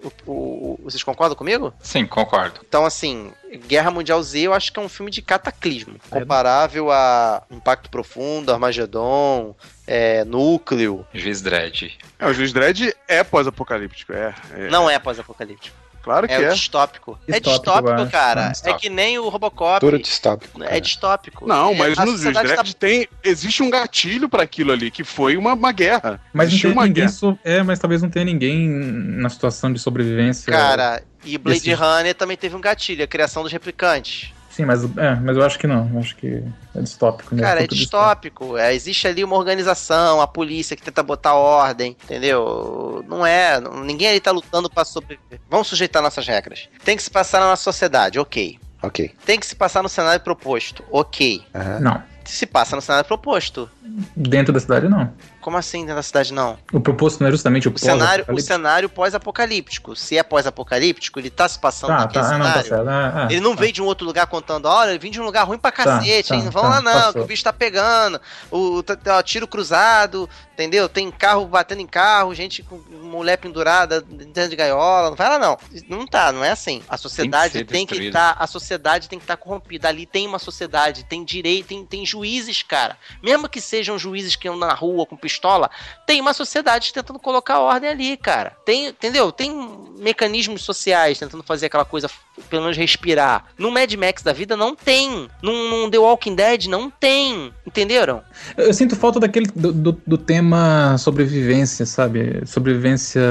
Vocês concordam comigo? Sim, concordo. Então, assim, Guerra Mundial Z eu acho que é um filme de cataclismo. Comparável a Impacto Profundo, Armagedon, é, Núcleo. Juiz Dredd. É, o Juiz Dredd é pós-apocalíptico, é. é. Não é pós-apocalíptico. Claro que É, é. distópico. É Distópico, distópico, acho. cara. É É distópico. que nem o Robocop. Duro distópico. É cara. distópico. Não, É, mas a no Juiz Dredd tá- tem. Existe um gatilho pra aquilo ali, que foi uma, uma guerra. Mas não Existiu tem uma ninguém. guerra. so- É, mas talvez não tenha ninguém na situação de sobrevivência. Cara, e Blade Desse- Runner também teve um gatilho, a criação dos replicantes. Sim, mas, é, mas eu acho que não. Eu acho que é distópico. Né? Cara, é distópico. É, existe ali uma organização, a polícia que tenta botar ordem, entendeu? Não é. ninguém ali tá lutando pra sobreviver. Vamos sujeitar nossas regras. Tem que se passar na nossa sociedade, ok. Ok. Tem que se passar no cenário proposto, ok. Aham. Não. Se passa no cenário proposto. Dentro da cidade, não. Como assim dentro da cidade não? O proposto não é justamente o O cenário, o cenário pós-apocalíptico. Se é pós-apocalíptico, ele tá se passando Tá, naquele tá, ah, não, tá cenário. certo. Ah, ah, Ele não tá. veio de um outro lugar contando, olha, ele vem de um lugar ruim pra cacete, tá, hein? Não vão tá, lá não, passou. que o bicho tá pegando. O, tá- tá, ó, tiro cruzado, entendeu? Tem carro batendo em carro, gente com mulher pendurada dentro de gaiola. Não vai lá não. Não tá, não é assim. A sociedade tem que estar. a sociedade tem que estar corrompida. Ali tem uma sociedade, tem direito, tem, tem juízes, cara. Mesmo que sejam juízes que andam na rua com pistola, tem uma sociedade tentando colocar ordem ali, cara. Tem, entendeu? Tem mecanismos sociais tentando fazer aquela coisa pelo menos respirar. No Mad Max da vida não tem. Num The Walking Dead não tem. Entenderam? Eu, eu sinto falta daquele do, do, do tema sobrevivência, sabe? Sobrevivência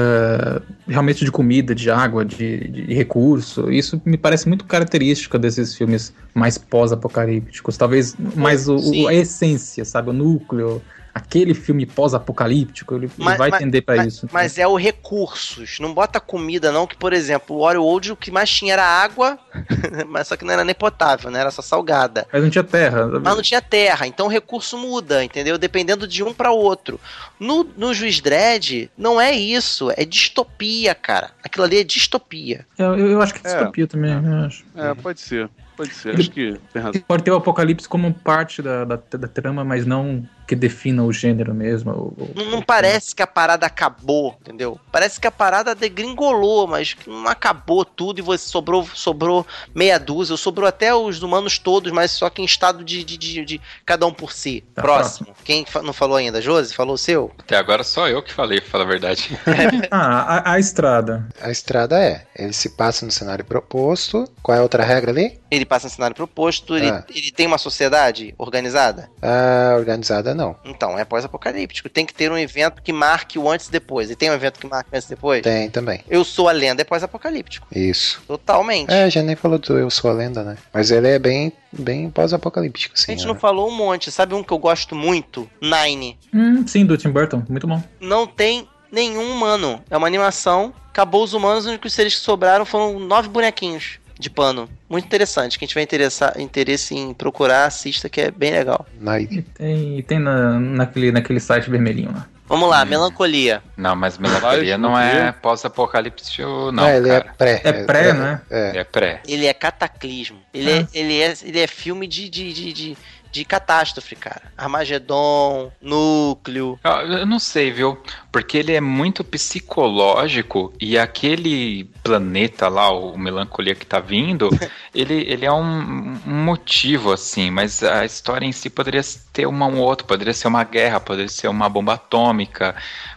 realmente de comida, de água, de, de recurso. Isso me parece muito característica desses filmes mais pós-apocalípticos. Talvez mais o, o- a essência, sabe? O núcleo. Aquele filme pós-apocalíptico, ele, Mas- vai mas- tender pra mas, isso. Mas é o recursos. Não bota comida, não, que, por exemplo, o Wario World o que mais tinha era água, mas só que não era nem potável, né? Era só salgada. Mas não tinha terra. Mas não tinha terra, então o recurso muda, entendeu? Dependendo de um para outro. No, no Juiz Dredd, não é isso, é distopia, cara. Aquilo ali é distopia. Eu, eu- eu acho que é É. distopia também. eu acho. É, pode ser. Pode ser. Ele- Acho que tem razão. Pode ter o apocalipse como parte da, da, da trama, mas não que defina o gênero mesmo. ou- Não, não parece que a parada acabou, entendeu? Parece que a parada degringolou, mas não acabou tudo e você sobrou, sobrou meia dúzia, ou sobrou até os humanos todos, mas só que em estado de, de, de- de cada um por si. Tá, Próximo. Quem fa- não falou ainda? Josi, falou o seu? Até agora só eu que falei, pra falar a verdade. Ah, a, a estrada. A estrada é, ele se passa no cenário proposto. Qual é a outra regra ali? Ele passa no cenário proposto, ele, Ah. ele tem uma sociedade organizada? A organizada não. Então, é pós-apocalíptico. Tem que ter um evento que marque o antes e depois. E tem um evento que marque o antes e depois? Tem também. Eu sou a lenda, é pós-apocalíptico. Isso. Totalmente. É, a gente nem falou do Eu Sou a Lenda, né? Mas ele é bem, bem pós-apocalíptico, a sim. gente né? não falou um monte. Sabe um que eu gosto muito? Nine. Hum, sim, do Tim Burton. Muito bom. Não tem nenhum humano. É uma animação. Acabou os humanos, os únicos seres que sobraram foram nove bonequinhos de pano. Muito interessante. Quem tiver interessa, interesse em procurar, assista, que é bem legal. Naive. E tem, e tem na, naquele, naquele site vermelhinho lá. Vamos lá, melancolia. Não, mas melancolia não é pós-apocalipse, não, ele cara. é pré. É pré, né? É. É pré. Ele é cataclismo. Ele, Ah. é, ele, é, ele é filme de, de, de, de, de catástrofe, cara. Armagedon, núcleo. Ah, Eu não sei, viu? Porque ele é muito psicológico e aquele planeta lá, o Melancolia que tá vindo, ele, ele é um, um motivo, assim, mas a história em si poderia ter uma um outro, poderia ser uma guerra, poderia ser uma bomba atômica,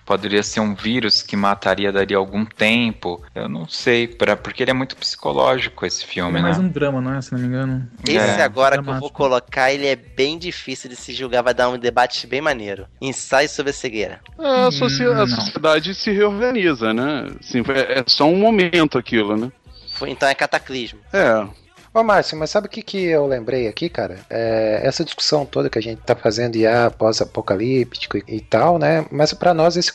poderia ser um vírus que mataria daria algum tempo. Eu não sei, pra, porque ele é muito psicológico esse filme, É mais né? um drama, não é? Se não me engano. Esse É, agora que eu vou colocar, ele é bem difícil de se julgar, vai dar um debate bem maneiro. Ensaio sobre a cegueira. É, a, socie- a Hum, não. sociedade se reorganiza, né? Assim, é, é só um momento aquilo, né? Foi- Então é cataclismo. É. Ô, Márcio, mas sabe o que, que eu lembrei aqui, cara? É, essa discussão toda que a gente tá fazendo de ah, pós-apocalíptico e, e tal, né? Mas para nós, esse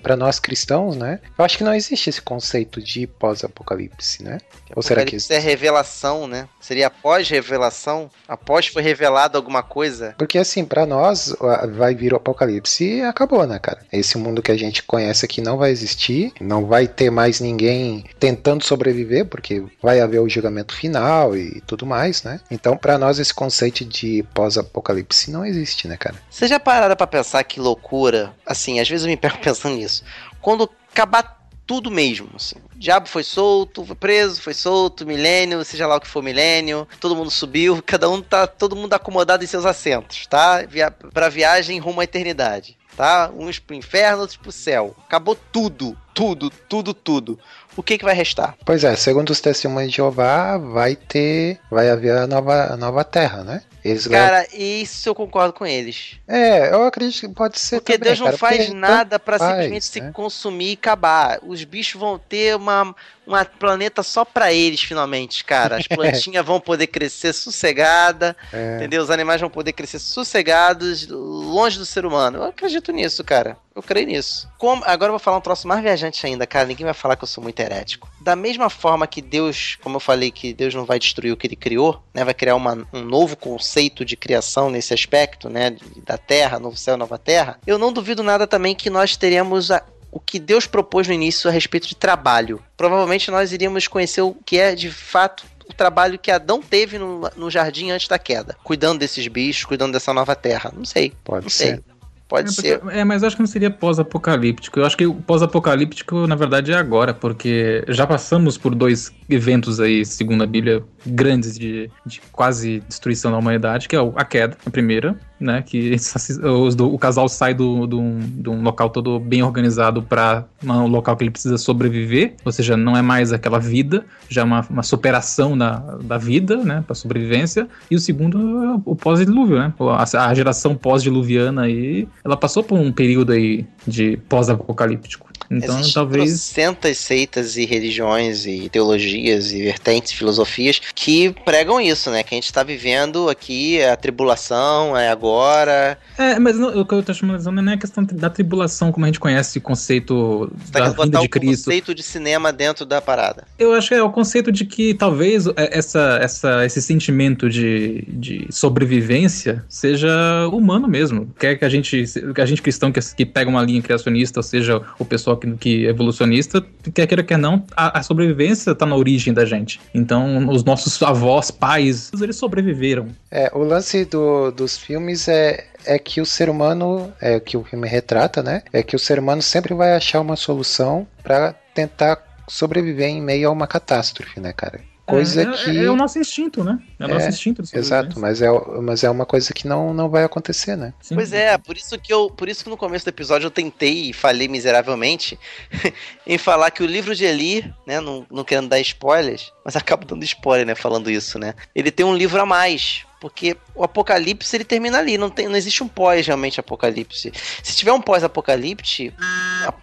para nós cristãos, né? Eu acho que não existe esse conceito de pós-apocalipse, né? Ou será que Apocalipse é revelação, né? Seria após revelação? Após foi revelado alguma coisa? Porque assim, pra nós vai vir o apocalipse e acabou, né, cara? Esse mundo que a gente conhece aqui não vai existir, não vai ter mais ninguém tentando sobreviver, porque vai haver o julgamento final e tudo mais, né? Então, pra nós esse conceito de pós-apocalipse não existe, né, cara? Vocês já pararam pra pensar que loucura? Assim, às vezes eu me pego pensando nisso. Quando acabar tudo mesmo, assim. O diabo foi solto, foi preso, foi solto, milênio, seja lá o que for milênio, todo mundo subiu, cada um tá, todo mundo acomodado em seus assentos, tá? Via, pra viagem rumo à eternidade, tá? Uns pro inferno, outros pro céu. Acabou tudo, tudo, tudo, tudo. O que que vai restar? Pois é, segundo os testemunhos de Jeová, vai ter, vai haver a nova, a nova terra, né? Eles levam- Cara, isso eu concordo com eles. É, eu acredito que pode ser Porque também, Deus não cara, faz nada pra faz, simplesmente se né? consumir e acabar. Os bichos vão ter uma, uma planeta só pra eles, finalmente, cara. As plantinhas vão poder crescer sossegada, É. entendeu? Os animais vão poder crescer sossegados, longe do ser humano. Eu acredito nisso, cara. Eu creio nisso. Como- agora eu vou falar um troço mais viajante ainda, cara. Ninguém vai falar que eu sou muito herético. Da mesma forma que Deus, como eu falei, que Deus não vai destruir o que ele criou, né? Vai criar uma- um novo conceito de criação nesse aspecto, né? Da terra, novo céu, nova terra. Eu não duvido nada também que nós teremos a- o que Deus propôs no início a respeito de trabalho. Provavelmente nós iríamos conhecer o que é de fato o trabalho que Adão teve no, no jardim antes da queda, cuidando desses bichos, cuidando dessa nova terra. Não sei. Pode Não ser. sei. Pode É, ser. porque- é, mas eu acho que não seria pós-apocalíptico. Eu acho que o pós-apocalíptico, na verdade, é agora, porque já passamos por dois eventos aí, segundo a Bíblia, grandes de, de quase destruição da humanidade, que é a queda, a primeira, né? Que os do- o casal sai do, do, de um local todo bem organizado para um local que ele precisa sobreviver, ou seja, não é mais aquela vida, já é uma, uma superação da, da vida, né? Para sobrevivência. E o segundo é o pós-dilúvio, né? A, a geração pós-diluviana aí, ela passou por um período aí de pós-apocalíptico. Então, Existem talvez. trocentas seitas e religiões e teologias e vertentes, filosofias que pregam isso, né? Que a gente tá vivendo aqui, é a tribulação, é agora. É, mas não, o que eu tô chamando não é a questão da tribulação, como a gente conhece o conceito Você tá da querendo vinda de o Cristo. conceito de cinema dentro da parada. Eu acho que é o conceito de que talvez é, essa, essa, esse sentimento de, de sobrevivência seja humano mesmo. Quer que a gente, que a gente cristão que, que pega uma linha criacionista, ou seja, o pessoal que, evolucionista, quer queira quer não, a, a sobrevivência tá na origem da gente. Então, os nossos avós, pais, eles sobreviveram. É, o lance do- dos filmes é, é que o ser humano, é que o filme retrata, né? É que o ser humano sempre vai achar uma solução pra tentar sobreviver em meio a uma catástrofe, né, cara? Coisa é, é- que. é o nosso instinto, né? É o nosso É, instinto. Exato, mas é, mas é uma coisa que não, não vai acontecer, né? Sim. Pois é, por isso que eu, por isso que no começo do episódio eu tentei e falei miseravelmente em falar que o livro de Eli, né, não, não querendo dar spoilers, mas acabo dando spoiler, né, falando isso, né? Ele tem um livro a mais, porque o Apocalipse ele termina ali, não tem, não existe um pós realmente Apocalipse. Se tiver um pós-apocalipse,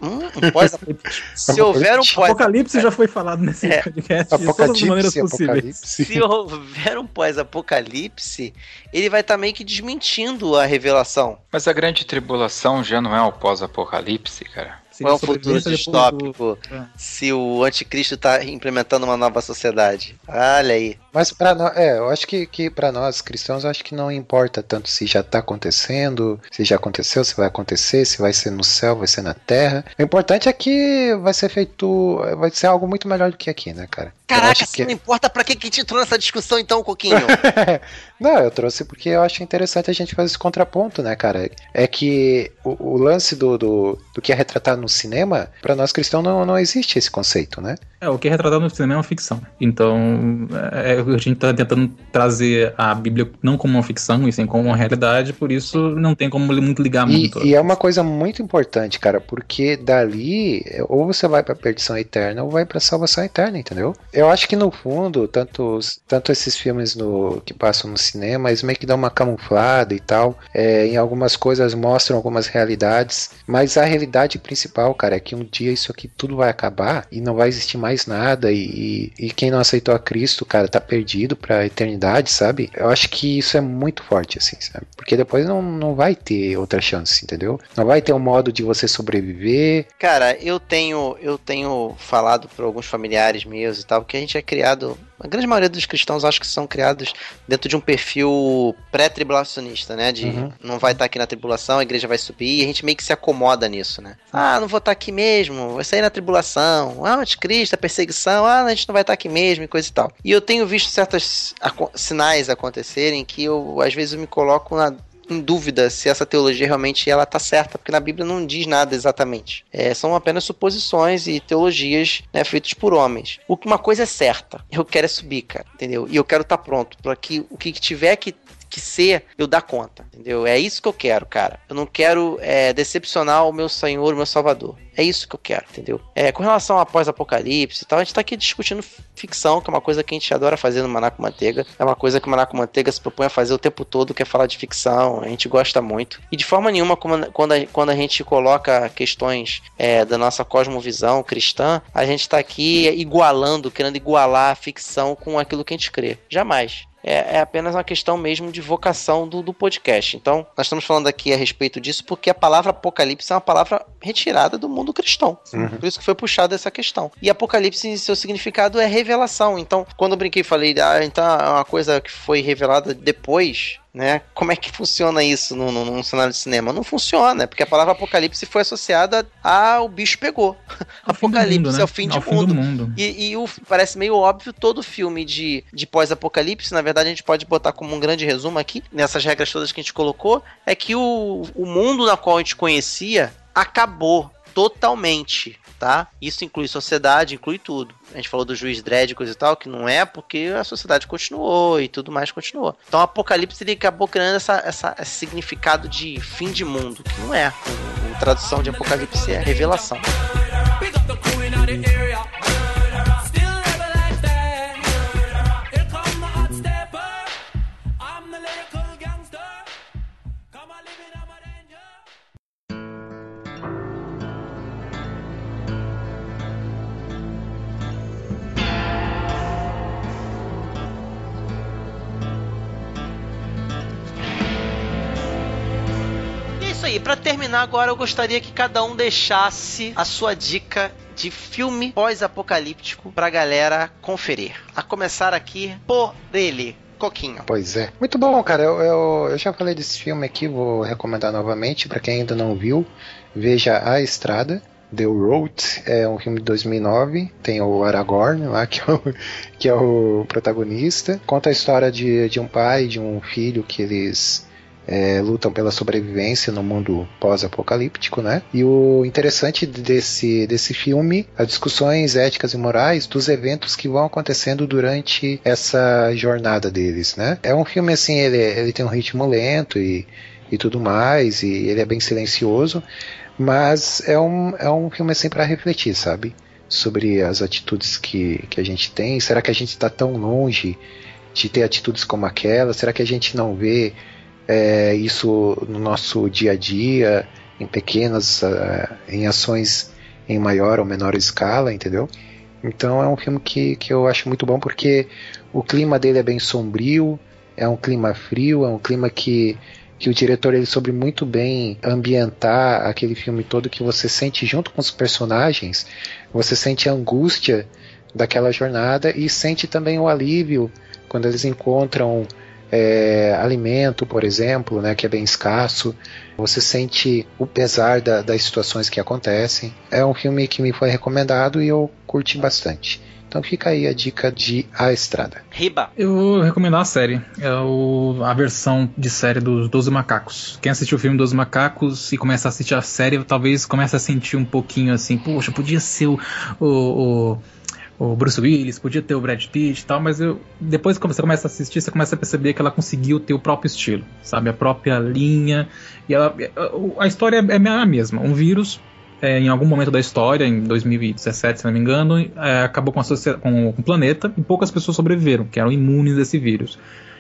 hum, um pós se houver um pós Apocalipse já foi falado nesse É. podcast de todas as maneiras Apocalipse, possíveis. apocalipse. se houver um pós-apocalipse, ele vai estar meio que desmentindo a revelação. Mas a grande tribulação já não é o pós-apocalipse, cara. Qual é o futuro do- distópico É. se o anticristo está implementando uma nova sociedade? Olha aí. Mas para nós, é, eu acho que, que para nós cristãos, acho que não importa tanto se já tá acontecendo, se já aconteceu, se vai acontecer, se vai ser no céu, vai ser na terra. O importante é que vai ser feito, vai ser algo muito melhor do que aqui, né, cara? Caraca, que- não importa, pra que que te entrou nessa discussão então, Coquinho? não, eu trouxe porque eu acho interessante a gente fazer esse contraponto, né, cara? É que o, o lance do, do, do que é retratado no cinema, para nós cristãos não, não existe esse conceito, né? É, o que é retratado no cinema é uma ficção. Então, é, a gente tá tentando trazer a Bíblia não como uma ficção, e sim como uma realidade, por isso não tem como muito ligar E, muito. e é uma coisa muito importante, cara, porque dali ou você vai pra perdição eterna ou vai pra salvação eterna, entendeu? Eu acho que no fundo, tanto, tanto esses filmes no, que passam no cinema, eles meio que dão uma camuflada e tal. É, em algumas coisas mostram algumas realidades, mas a realidade principal, cara, é que um dia isso aqui tudo vai acabar e não vai existir mais nada. E, e, quem não aceitou a Cristo, cara, tá perdido pra eternidade, sabe? Eu acho que isso é muito forte, assim, sabe? Porque depois não, não vai ter outra chance, entendeu? Não vai ter um modo de você sobreviver. Cara, eu tenho, eu tenho falado para alguns familiares meus e tal, que a gente é criado, a grande maioria dos cristãos acho que são criados dentro de um perfil pré-tribulacionista, né? De Uhum. não vai estar aqui na tribulação, a igreja vai subir, e a gente meio que se acomoda nisso, né? Ah, não vou estar aqui mesmo, vai sair na tribulação. Ah, anticristo, a perseguição, ah, a gente não vai estar aqui mesmo e coisa e tal. E eu tenho visto certos sinais acontecerem que eu, às vezes, eu me coloco na em dúvida se essa teologia realmente ela tá certa, porque na Bíblia não diz nada exatamente. É, são apenas suposições e teologias né, feitas por homens. O que uma coisa é certa, eu quero é subir, cara, entendeu? E eu quero estar pronto para que o que tiver que que ser, eu dar conta, entendeu? É isso que eu quero, cara. Eu não quero é, decepcionar o meu Senhor, o meu Salvador. É isso que eu quero, entendeu? É, com relação a pós-apocalipse e tal, a gente tá aqui discutindo ficção, que é uma coisa que a gente adora fazer no Maná com Manteiga. É uma coisa que o Maná com Manteiga se propõe a fazer o tempo todo, que é falar de ficção. A gente gosta muito. E de forma nenhuma, quando a, quando a gente coloca questões é, da nossa cosmovisão cristã, a gente tá aqui igualando, querendo igualar a ficção com aquilo que a gente crê. Jamais é, é apenas uma questão mesmo de vocação do, do podcast. Então, nós estamos falando aqui a respeito disso porque a palavra apocalipse é uma palavra retirada do mundo cristão. Uhum. Por isso que foi puxada essa questão. E apocalipse, em seu significado, é revelação. Então, quando eu brinquei e falei, ah, então é uma coisa que foi revelada depois. Né? Como é que funciona isso num, num, cenário de cinema? Não funciona, porque a palavra apocalipse foi associada ao bicho pegou. Ao do apocalipse mundo, né? é o fim de Ao fim mundo. do mundo. E, e o, parece meio óbvio, todo filme de, de pós-apocalipse, na verdade a gente pode botar como um grande resumo aqui, nessas regras todas que a gente colocou, é que o, o mundo na qual a gente conhecia acabou totalmente, tá? Isso inclui sociedade, inclui tudo. A gente falou do juiz Dredd e coisa e tal, que não é porque a sociedade continuou e tudo mais continuou. Então o apocalipse ele acabou criando essa, essa, esse significado de fim de mundo, que não é. A tradução de apocalipse é revelação. Aí, pra terminar agora eu gostaria que cada um deixasse a sua dica de filme pós-apocalíptico pra galera conferir. A começar aqui por ele, Coquinho. Pois é. Muito bom, cara. Eu, eu, eu já falei desse filme aqui, vou recomendar novamente. Pra quem ainda não viu, veja A Estrada. The Road é um filme de 2009, tem o Aragorn lá, que é o, que é o protagonista. Conta a história de, de um pai e de um filho que eles é, lutam pela sobrevivência no mundo pós-apocalíptico, né? E o interessante desse, desse filme, as discussões éticas e morais dos eventos que vão acontecendo durante essa jornada deles, né? É um filme assim, ele, ele tem um ritmo lento e, e tudo mais, e ele é bem silencioso, mas é um, é um filme assim para refletir, sabe? Sobre as atitudes que, que a gente tem. Será que a gente está tão longe de ter atitudes como aquela? Será que a gente não vê é, isso no nosso dia a dia, em pequenas, uh, em ações em maior ou menor escala, entendeu? Então é um filme que, que eu acho muito bom porque o clima dele é bem sombrio, é um clima frio, é um clima que, que o diretor ele soube muito bem ambientar aquele filme todo que você sente junto com os personagens, você sente a angústia daquela jornada e sente também o alívio quando eles encontram é, alimento, por exemplo, né, que é bem escasso. Você sente o pesar da, das situações que acontecem. É um filme que me foi recomendado e eu curti bastante. Então fica aí a dica de A Estrada. Riba. Eu vou recomendar a série. É o- a versão de série dos Doze Macacos. Quem assistiu o filme Doze Macacos e começa a assistir a série, talvez comece a sentir um pouquinho assim, poxa, podia ser o, o, o, o Bruce Willis, podia ter o Brad Pitt e tal, mas eu, depois que você começa a assistir, você começa a perceber que ela conseguiu ter o próprio estilo, sabe? A própria linha. E ela, a história é a mesma. Um vírus é, em algum momento da história, em 2017, se não me engano, é, acabou com, a com- com o planeta e poucas pessoas sobreviveram, que eram imunes desse vírus.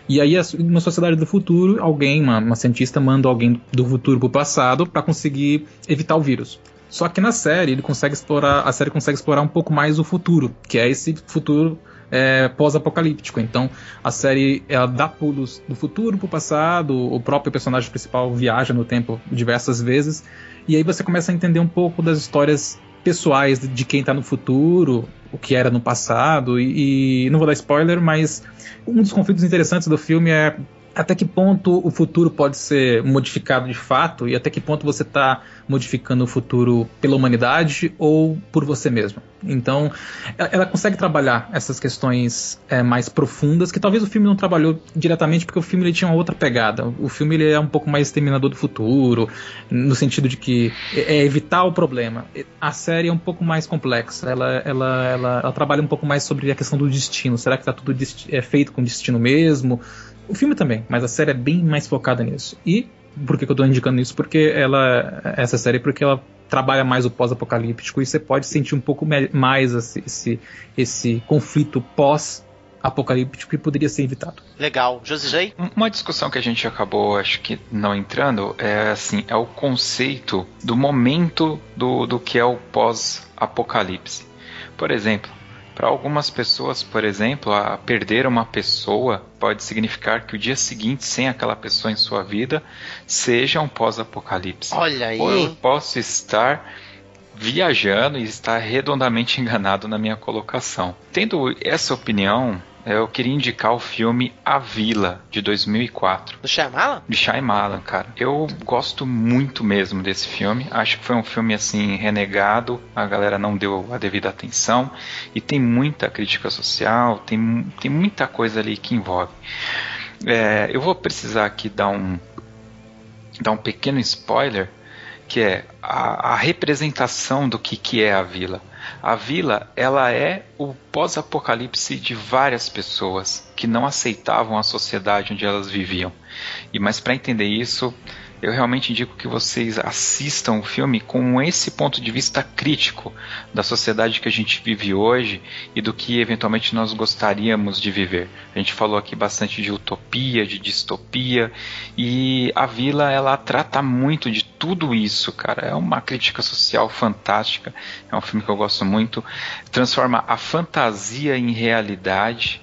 E aí, a- numa sociedade do futuro, alguém, uma, uma cientista, manda alguém do futuro pro passado para conseguir evitar o vírus. Só que na série, ele consegue explorar, a série consegue explorar um pouco mais o futuro, que é esse futuro é, pós-apocalíptico. Então, a série ela dá pulos do futuro pro passado, o próprio personagem principal viaja no tempo diversas vezes, e aí você começa a entender um pouco das histórias pessoais de quem tá no futuro, o que era no passado, e, e não vou dar spoiler, mas um dos conflitos interessantes do filme é até que ponto o futuro pode ser modificado de fato e até que ponto você está modificando o futuro pela humanidade ou por você mesmo. Então, ela- consegue trabalhar essas questões é, mais profundas que talvez o filme não trabalhou diretamente porque o filme ele tinha uma outra pegada. O filme ele é um pouco mais exterminador do futuro, no sentido de que é é evitar o problema. A série é um pouco mais complexa. Ela, ela, ela, ela trabalha um pouco mais sobre a questão do destino. Será que está tudo é feito com destino mesmo? O filme também, mas a série é bem mais focada nisso. E por que, que eu tô indicando isso? Porque ela. Essa série, porque ela trabalha mais o pós-apocalíptico e você pode sentir um pouco mais esse, esse, esse conflito pós-apocalíptico que poderia ser evitado. Legal. Josi J? Um- Uma discussão que a gente acabou, acho que não entrando, é assim, é o conceito do momento do, do que é o pós-apocalipse. Por exemplo, para algumas pessoas, por exemplo, a perder uma pessoa pode significar que o dia seguinte, sem aquela pessoa em sua vida, seja um pós-apocalipse. Olha aí, Ou eu posso estar viajando e estar redondamente enganado na minha colocação. Tendo essa opinião, eu queria indicar o filme A Vila, de 2004. Do Shyamalan? De Shyamalan, cara. Eu gosto muito mesmo desse filme. Acho que foi um filme, assim, renegado. A galera não deu a devida atenção. E tem muita crítica social, tem, tem muita coisa ali que envolve. É, eu vou precisar aqui dar um, dar um pequeno spoiler, que é a, a representação do que, que é a vila. A vila, ela é o pós-apocalipse de várias pessoas que não aceitavam a sociedade onde elas viviam. E mas para entender isso, eu realmente indico que vocês assistam o filme com esse ponto de vista crítico da sociedade que a gente vive hoje e do que eventualmente nós gostaríamos de viver. A gente falou aqui bastante de utopia, de distopia e a Vila ela trata muito de tudo isso, cara. É uma crítica social fantástica. É um filme que eu gosto muito. Transforma a fantasia em realidade.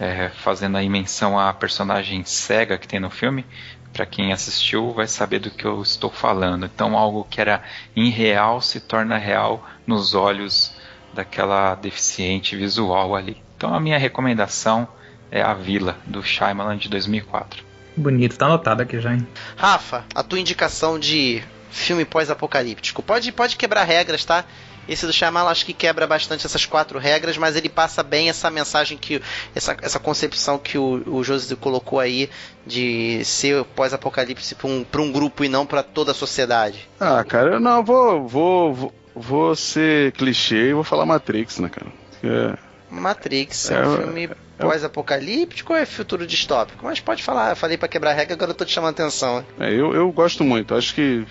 é, fazendo a menção à personagem cega que tem no filme, para quem assistiu vai saber do que eu estou falando. Então, algo que era irreal se torna real nos olhos daquela deficiente visual ali. Então, a minha recomendação é A Vila, do Shyamalan de 2004. Bonito, tá anotado aqui já, hein? Rafa, a tua indicação de filme pós-apocalíptico. Pode, pode quebrar regras, tá? Esse do Shyamalan acho que quebra bastante essas quatro regras, mas ele passa bem essa mensagem que essa, essa concepção que o, o José colocou aí de ser pós-apocalipse para um, pra um grupo e não para toda a sociedade. Ah, cara, eu não, vou, vou, vou, vou ser clichê e vou falar Matrix, né, cara? É, Matrix é, É, um filme pós-apocalíptico ou é futuro distópico? Mas pode falar, eu falei para quebrar regra, agora eu tô te chamando atenção. é, eu, eu gosto muito, acho que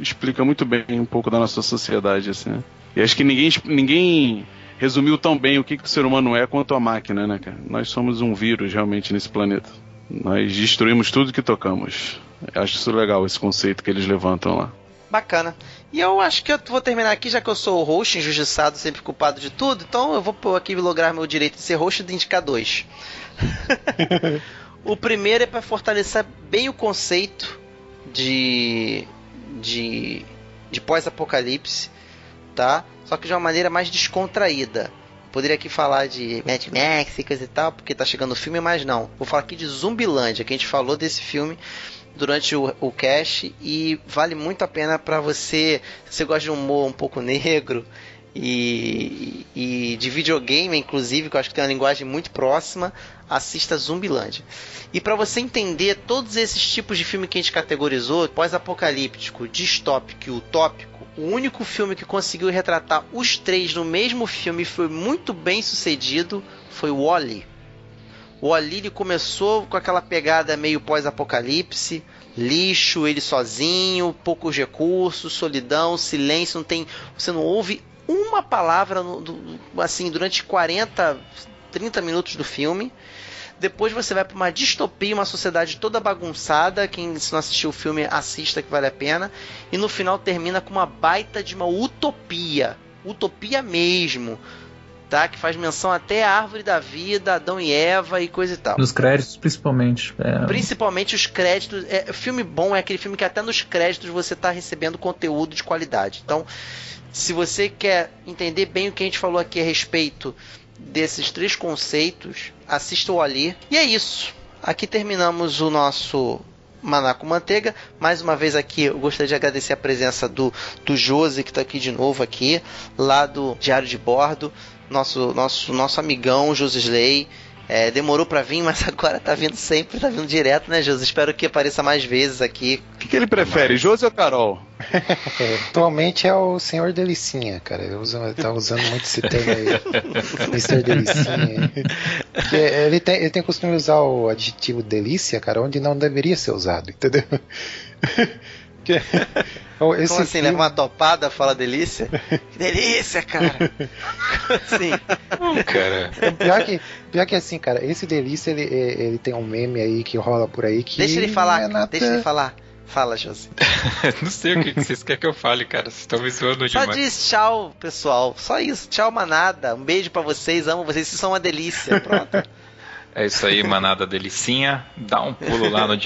explica muito bem um pouco da nossa sociedade, assim, né? E acho que ninguém, ninguém resumiu tão bem o que, que o ser humano é quanto a máquina, né, cara? Nós somos um vírus realmente nesse planeta. Nós destruímos tudo que tocamos. Acho isso legal, esse conceito que eles levantam lá. Bacana. E eu acho que eu vou terminar aqui, já que eu sou o host, injustiçado, sempre culpado de tudo, então eu vou pôr aqui lograr meu direito de ser host e de indicar dois. o primeiro é para fortalecer bem o conceito de de, de pós-apocalipse, tá? Só que de uma maneira mais descontraída. Poderia aqui falar de Mad Max e coisa e tal, porque tá chegando o filme, mas não. Vou falar aqui de Zumbilândia, que a gente falou desse filme durante o, o cast e vale muito a pena para você, se você gosta de humor um pouco negro e, e de videogame, inclusive, que eu acho que tem uma linguagem muito próxima, assista Zumbilândia. E para você entender todos esses tipos de filme que a gente categorizou, pós-apocalíptico, distópico e utópico, o único filme que conseguiu retratar os três no mesmo filme e foi muito bem sucedido foi o Wally. O Ali começou com aquela pegada meio pós-apocalipse, lixo, ele sozinho, poucos recursos, solidão, silêncio, não tem, você não ouve uma palavra no- do- assim durante 40, 30 minutos do filme. Depois você vai para uma distopia, uma sociedade toda bagunçada. Quem se não assistiu o filme, assista que vale a pena. E no final termina com uma baita de uma utopia. Utopia mesmo. Tá? Que faz menção até à árvore da vida, Adão e Eva e coisa e tal. Nos créditos, principalmente. É, Principalmente os créditos. É, filme bom é aquele filme que até nos créditos você está recebendo conteúdo de qualidade. Então, se você quer entender bem o que a gente falou aqui a respeito desses três conceitos, assista o Ali. E é isso. Aqui terminamos o nosso Maná com Manteiga. Mais uma vez aqui eu gostaria de agradecer a presença do, do Josi, que está aqui de novo aqui, lá do Diário de Bordo. Nosso, nosso, nosso amigão Josi Slay. É, demorou para vir, mas agora tá vindo sempre, tá vindo direto, né, Josi? Espero que apareça mais vezes aqui. O que, que ele prefere, Josi ou Carol? Atualmente é o Senhor Delicinha, cara. Eu uso, tá usando muito esse termo aí. Mr. Delicinha. Ele tem, ele tem costume de usar o adjetivo delícia, cara, onde não deveria ser usado, entendeu? Que- Então, esse Como assim, filme- leva uma topada, fala delícia? Que delícia, cara! assim, Cara, Pior que, pior que assim, cara, esse delícia ele, ele tem um meme aí que rola por aí que. deixa ele falar, é nada- deixa ele falar. Fala, Josi. não sei o que que vocês querem que eu fale, cara. Vocês estão me zoando Só demais. diz tchau, pessoal. Só isso. Tchau, manada. Um beijo pra vocês. Amo vocês. Vocês são uma delícia. Pronto. É isso aí, manada delicinha. Dá um pulo lá no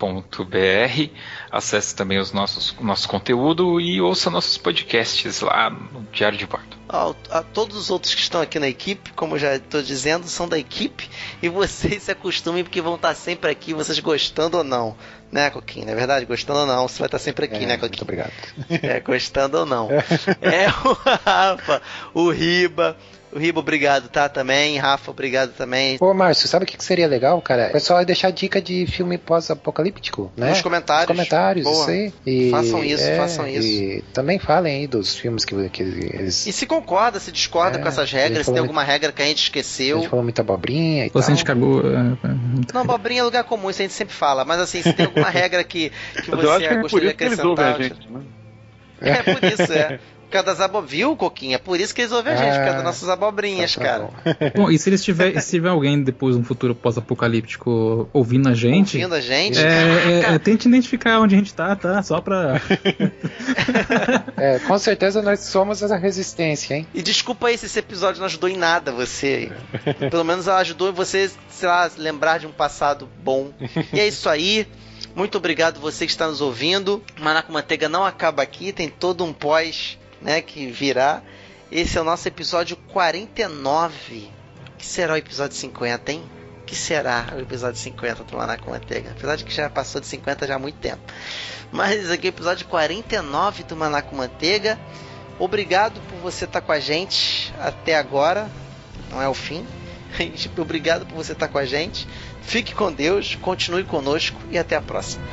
diariodebordo.net.br. Acesse também os nossos, o nosso conteúdo e ouça nossos podcasts lá no Diário de Bordo. a todos os outros que estão aqui na equipe, como eu já estou dizendo, são da equipe e vocês se acostumem porque vão estar sempre aqui, vocês gostando ou não. Né, Coquinho? Não é verdade? Gostando ou não, você vai estar sempre aqui, É, né, muito Coquinho? obrigado. É, gostando ou não. É o Rafa, o Riba. O Riba, obrigado, tá? Também. Rafa, obrigado também. Ô, Márcio, sabe o que seria legal, cara? O pessoal deixar dica de filme pós-apocalíptico, né? Nos comentários. Nos comentários, Boa. isso aí. E, Façam isso, é, façam isso. E também falem aí dos filmes que, que eles. E se concorda, se discorda É, com essas regras, se tem muito- alguma regra que a gente A esqueceu. gente falou muita abobrinha e Ou se a tal. gente cagou. é, é, Não, abobrinha é lugar comum, isso a gente sempre fala. Mas assim, se tem alguma regra que, que você é gostaria de isso que eles ouvem a acrescentar. gente, né? É por isso, é. Por causa das abobrinhas. Viu, Coquinha? É por isso que eles ouvem a gente, por causa das Ah, nossas abobrinhas, Tá cara. bom. Bom, e se eles tiver, se tiver alguém depois no futuro pós-apocalíptico ouvindo a gente, Ouvindo a gente. é, é, é, tente identificar onde a gente tá, tá? Só pra. É, com certeza nós somos essa resistência, hein? E desculpa aí se esse episódio não ajudou em nada você. Pelo menos ela ajudou você, sei lá, lembrar de um passado bom. E é isso aí. Muito obrigado você que está nos ouvindo. Maná com Manteiga não acaba aqui, tem todo um pós, né, que virá. Esse é o nosso episódio 49. Que será o episódio 50, hein? Que será o episódio 50 do Maná com Manteiga? Apesar de que já passou de 50 já há muito tempo. Mas aqui é o episódio 49 do Maná com Manteiga. Obrigado por você estar com a gente até agora. Não é o fim. Obrigado por você estar com a gente. Fique com Deus, continue conosco e até a próxima.